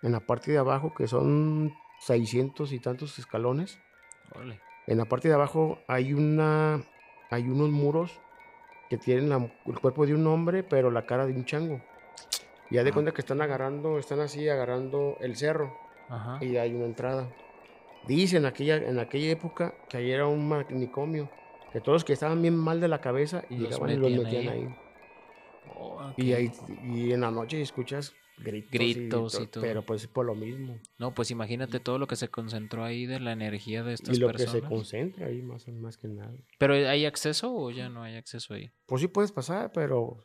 C: en la parte de abajo, que son 600 y tantos escalones.
B: Órale.
C: En la parte de abajo hay una hay unos muros que tienen la- el cuerpo de un hombre, pero la cara de un chango. Y haz de
A: Ah.
C: cuenta que están agarrando, están así agarrando el cerro
B: Ajá.
C: y hay una entrada. Dicen aquella, en aquella época que ahí era un manicomio, que todos los que estaban bien mal de la cabeza y
B: Los
C: llegaban y los
B: metían ahí.
C: ahí.
B: Oh,
C: Y, ahí, y en la noche escuchas gritos,
B: Gritos y
C: to-
B: todo.
C: pero pues por lo mismo.
B: No, pues imagínate todo lo que se concentró ahí de la energía de estas
C: Y lo que
B: personas.
C: se concentra ahí más, más que nada.
B: Pero ¿hay acceso o ya no hay acceso ahí?
C: Pues sí puedes pasar, pero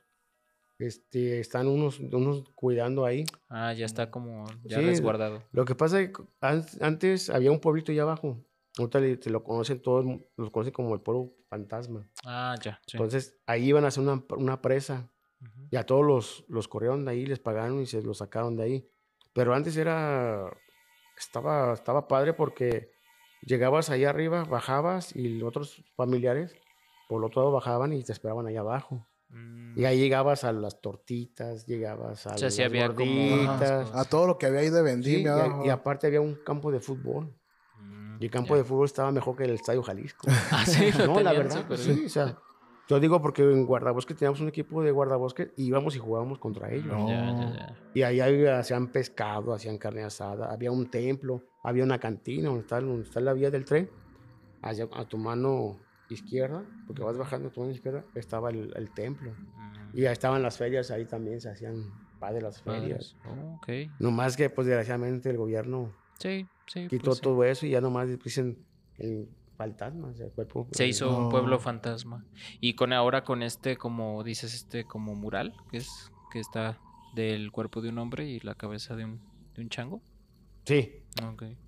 C: este, están unos, unos cuidando ahí.
B: Ah, ya está como ya
C: Sí,
B: resguardado.
C: Lo que pasa es que an- antes había un pueblito allá abajo. Ahorita te lo conocen todos, los conocen como el pueblo fantasma.
B: Ah, ya. sí.
C: Entonces ahí iban a hacer una, una presa
B: Ujú.
C: y a todos los, los corrieron de ahí, les pagaron y se los sacaron de ahí. Pero antes era, estaba, estaba padre porque llegabas allá arriba, bajabas y otros familiares por lo otro lado bajaban y te esperaban allá abajo.
B: Mm,
C: Y ahí llegabas a las tortitas, llegabas a
B: sea, sí
C: las
B: había como-
C: gorditas.
B: Ajá.
A: A todo lo que había ahí de
C: Sí,
A: vendimia.
C: y, a-
A: abajo.
C: y aparte había un campo de fútbol.
B: mm,
C: Y el campo
B: ya.
C: de fútbol estaba mejor que el Estadio Jalisco.
B: Ah, sí,
C: no, la verdad, sí, o sea, yo digo porque en Guardabosque teníamos un equipo de Guardabosque y íbamos y jugábamos contra ellos.
A: No.
B: Ya, ya, ya.
C: Y ahí hacían pescado, hacían carne asada, había un templo, había una cantina donde está, donde está la vía del tren. Allá a tu mano izquierda, porque vas bajando a tu mano izquierda, estaba el, el templo.
B: Mm,
C: Y ahí estaban las ferias, ahí también se hacían padres las ferias.
B: Oh, ok.
C: Nomás que, pues, desgraciadamente el gobierno
B: Sí, sí.
C: quitó
B: pues, sí.
C: todo eso y ya nomás dicen el fantasma, o sea, el cuerpo.
B: Se
C: el-
B: hizo un pueblo fantasma. Y con ahora con este, como dices, este como mural, que es que está del cuerpo de un hombre y la cabeza de un, de un chango.
C: Sí,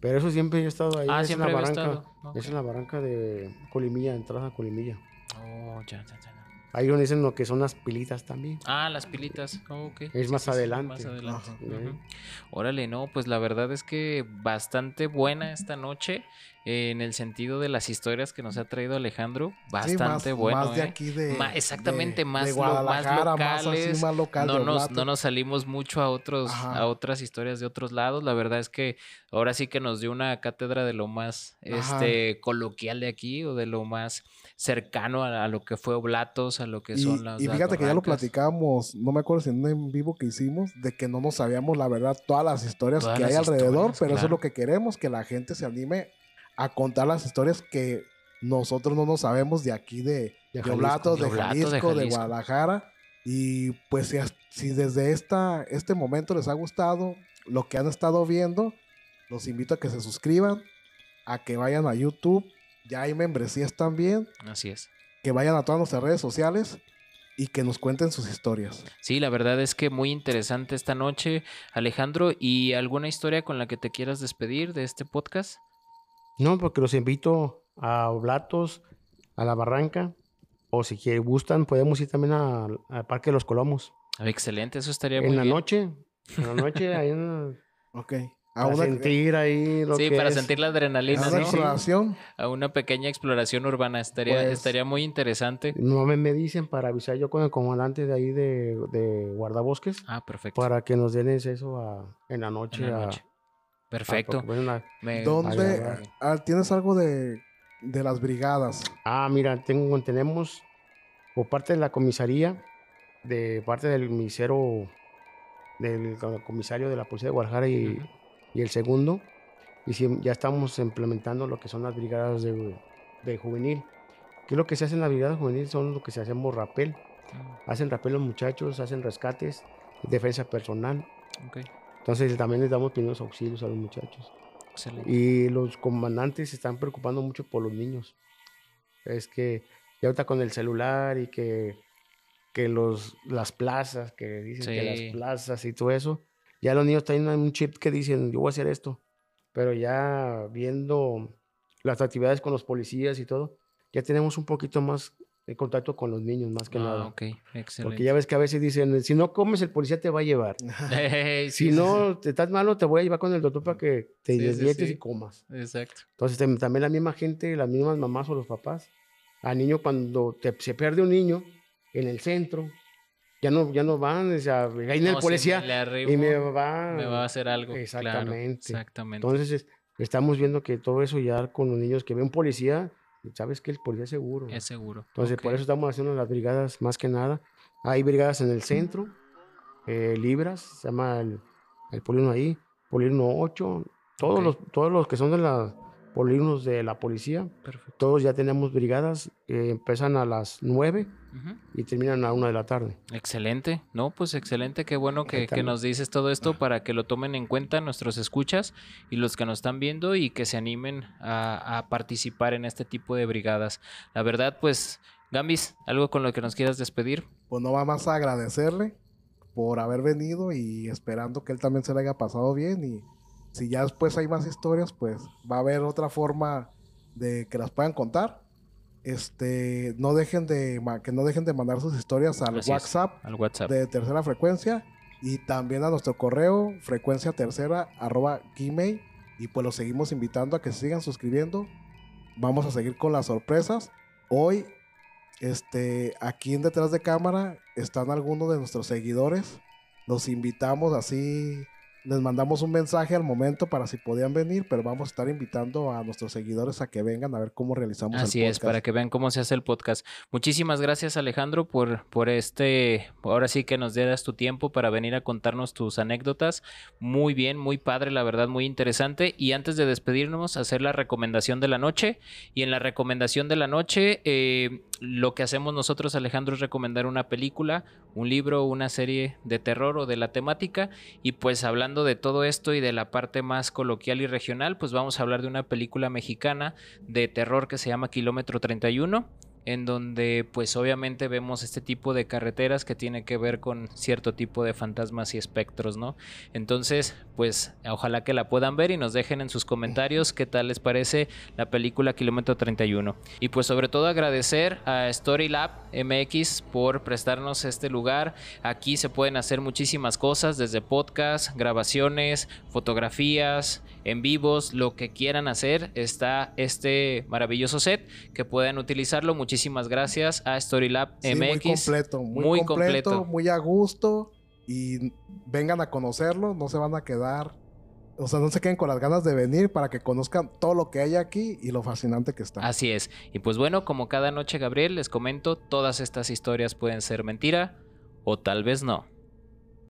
C: pero eso siempre he estado ahí.
B: Ah,
C: es en la
B: siempre había
C: barranca.
B: estado. Ok.
C: Es en la barranca de Colimilla, entrada a Colimilla.
B: Oh, ya, ya, ya.
C: Ahí donde dicen lo que son las pilitas también.
B: Ah, las pilitas. Oh, ok.
C: Es más adelante.
B: Más adelante.
A: Ajá.
B: Órale, no, pues la verdad es que bastante buena esta noche eh, en el sentido de las historias que nos ha traído Alejandro.
A: Sí,
B: Bastante
A: más,
B: bueno.
A: Más de
B: ¿eh?
A: aquí de.
B: Ma- exactamente,
A: de-
B: más
A: de
B: lo- más
A: Guadalajara, más así,
B: locales,
A: más local
B: no nos, no nos salimos mucho a otros
A: Ajá.
B: a otras historias de otros lados. La verdad es que ahora sí que nos dio una cátedra de lo más
A: Ajá.
B: este coloquial de aquí o de lo más cercano a, a lo que fue Oblatos, a lo que
A: Y,
B: son las
A: y fíjate que ya lo platicábamos, no me acuerdo si en un en vivo que hicimos, de que no nos sabíamos la verdad todas las historias
B: Todas
A: que hay
B: las
A: alrededor,
B: historias,
A: pero eso es
B: claro.
A: lo que queremos, que la gente se anime a contar las historias que nosotros no nos sabemos de aquí de,
C: Jalisco,
A: Oblatos,
B: de
A: Jalisco, de. Guadalajara. Y pues si, si desde esta, este momento les ha gustado lo que han estado viendo, los invito a que se suscriban, a que vayan a YouTube. Ya hay membresías también,
B: Así es.
A: que vayan a todas nuestras redes sociales y que nos cuenten sus historias.
B: Sí, la verdad es que muy interesante esta noche, Alejandro. ¿Y alguna historia con la que te quieras despedir de este podcast?
C: No, porque los invito a Oblatos, a la Barranca, o si que gustan, podemos ir también a- al Parque de los Colomos.
B: Ah, Excelente, eso estaría muy
C: En la
B: bien.
C: noche, en la noche, ahí en,
A: Ok. A
C: para
A: una,
C: sentir ahí lo
B: Sí,
C: que
B: para
C: es.
B: sentir la
A: a
B: adrenalina,
A: una
B: ¿no?
A: exploración.
B: A una pequeña exploración urbana. Estaría,
C: Pues-
B: estaría muy interesante.
C: No me, me dicen para avisar yo con el comandante de ahí de, de guardabosques
B: Ah, perfecto.
C: para que nos den eso a, en la noche.
B: En la
C: a-
B: noche.
C: a-
B: Perfecto.
C: bueno, una-
B: Me-
A: ¿Dónde? ah, ¿Tienes algo de de las brigadas.
C: Ah, mira, tengo, tenemos por parte de la comisaría, de parte del misero, del comisario de la policía de Guadalajara y, y el segundo, y sí, ya estamos implementando lo que son las brigadas de, de juvenil. ¿Qué es lo que se hace en la brigada juvenil? Son lo que se hacemos rapel. Hacen rapel los muchachos, hacen rescates, defensa personal.
B: Ok,
C: Entonces también les damos primeros auxilios a los muchachos.
B: excelente.
C: Y los comandantes se están preocupando mucho por los niños. Es que ya ahorita con el celular y que, que los, las plazas, que dicen que
B: Sí.
C: las plazas y todo eso, ya los niños tienen un chip que dicen, yo voy a hacer esto. Pero ya viendo las actividades con los policías y todo, ya tenemos un poquito más de contacto con los niños, más que
B: Ah,
C: nada.
B: ok, excelente.
C: Porque ya ves que a veces dicen, si no comes, el policía te va a llevar.
B: Ey,
C: Si
B: sí, sí,
C: no te estás malo, te voy a llevar con el doctor para que te
B: Sí, sí,
C: desdientes
B: sí.
C: y comas.
B: sí. Exacto.
C: Entonces tam- también la misma gente, las mismas mamás o los papás, al niño cuando te- se pierde un niño en el centro, ya no, ya no van, o sea, ahí en el
B: No, si
C: policía
B: me le arrimo,
C: y me va,
B: me va a hacer algo. claro,
C: Exactamente.
B: exactamente.
C: Entonces es- estamos viendo que todo eso ya con los niños que ven policía, sabes que el policía es seguro.
B: es seguro.
C: Entonces por eso estamos haciendo las brigadas más que nada. Hay brigadas en el centro, eh, Libras, se llama el, el polígono ahí, polígono 8, todos, los, todos los que son de los polígonos de la policía,
B: Perfecto.
C: todos ya tenemos brigadas, eh, empiezan a las 9
B: Ujú.
C: y terminan a la 1 de la tarde.
B: Excelente, no, pues excelente, qué bueno que, nos dices todo esto para que lo tomen en cuenta nuestros escuchas y los que nos están viendo y que se animen a, a participar en este tipo de brigadas. La verdad, pues, Gambis, algo con lo que nos quieras despedir.
A: Pues no va más a agradecerle por haber venido y esperando que él también se le haya pasado bien y si ya después hay más historias, pues va a haber otra forma de que las puedan contar. Este, no dejen de que no dejen de mandar sus historias al
B: Así es.
A: WhatsApp
B: Al WhatsApp.
A: de tercera frecuencia y también a nuestro correo frecuencia tercera arroba gmail y pues los seguimos invitando a que se sigan suscribiendo vamos a seguir con las sorpresas hoy este aquí en detrás de cámara están algunos de nuestros seguidores los invitamos así les mandamos un mensaje al momento para si podían venir pero vamos a estar invitando a nuestros seguidores a que vengan a ver cómo realizamos
B: Así
A: el
B: es,
A: podcast
B: para que vean cómo se hace el podcast. Muchísimas gracias Alejandro por, por este, ahora sí que nos dieras tu tiempo para venir a contarnos tus anécdotas. Muy bien, muy padre, la verdad, muy interesante. Y antes de despedirnos, hacer la recomendación de la noche. Y en la recomendación de la noche, eh, lo que hacemos nosotros, Alejandro, es recomendar una película, un libro, una serie de terror o de la temática. Y pues hablando de todo esto y de la parte más coloquial y regional, pues vamos a hablar de una película mexicana de terror que se llama Kilómetro 31 en donde pues obviamente vemos este tipo de carreteras que tiene que ver con cierto tipo de fantasmas y espectros, ¿no? Entonces, pues ojalá que la puedan ver y nos dejen en sus comentarios qué tal les parece la película Kilómetro 31. Y pues sobre todo agradecer a Storylab MX por prestarnos este lugar. Aquí se pueden hacer muchísimas cosas, desde podcast, grabaciones, fotografías, en vivos, lo que quieran hacer. Está este maravilloso set que pueden utilizarlo. Muchísimas gracias a Storylab
A: Sí,
B: MX.
A: muy completo, muy,
B: Muy
A: completo,
B: completo.
A: muy a gusto y vengan a conocerlo, no se van a quedar, o sea, no se queden con las ganas de venir para que conozcan todo lo que hay aquí y lo fascinante que está.
B: Así es. Y pues bueno, como cada noche, Gabriel, les comento, todas estas historias pueden ser mentira o tal vez no.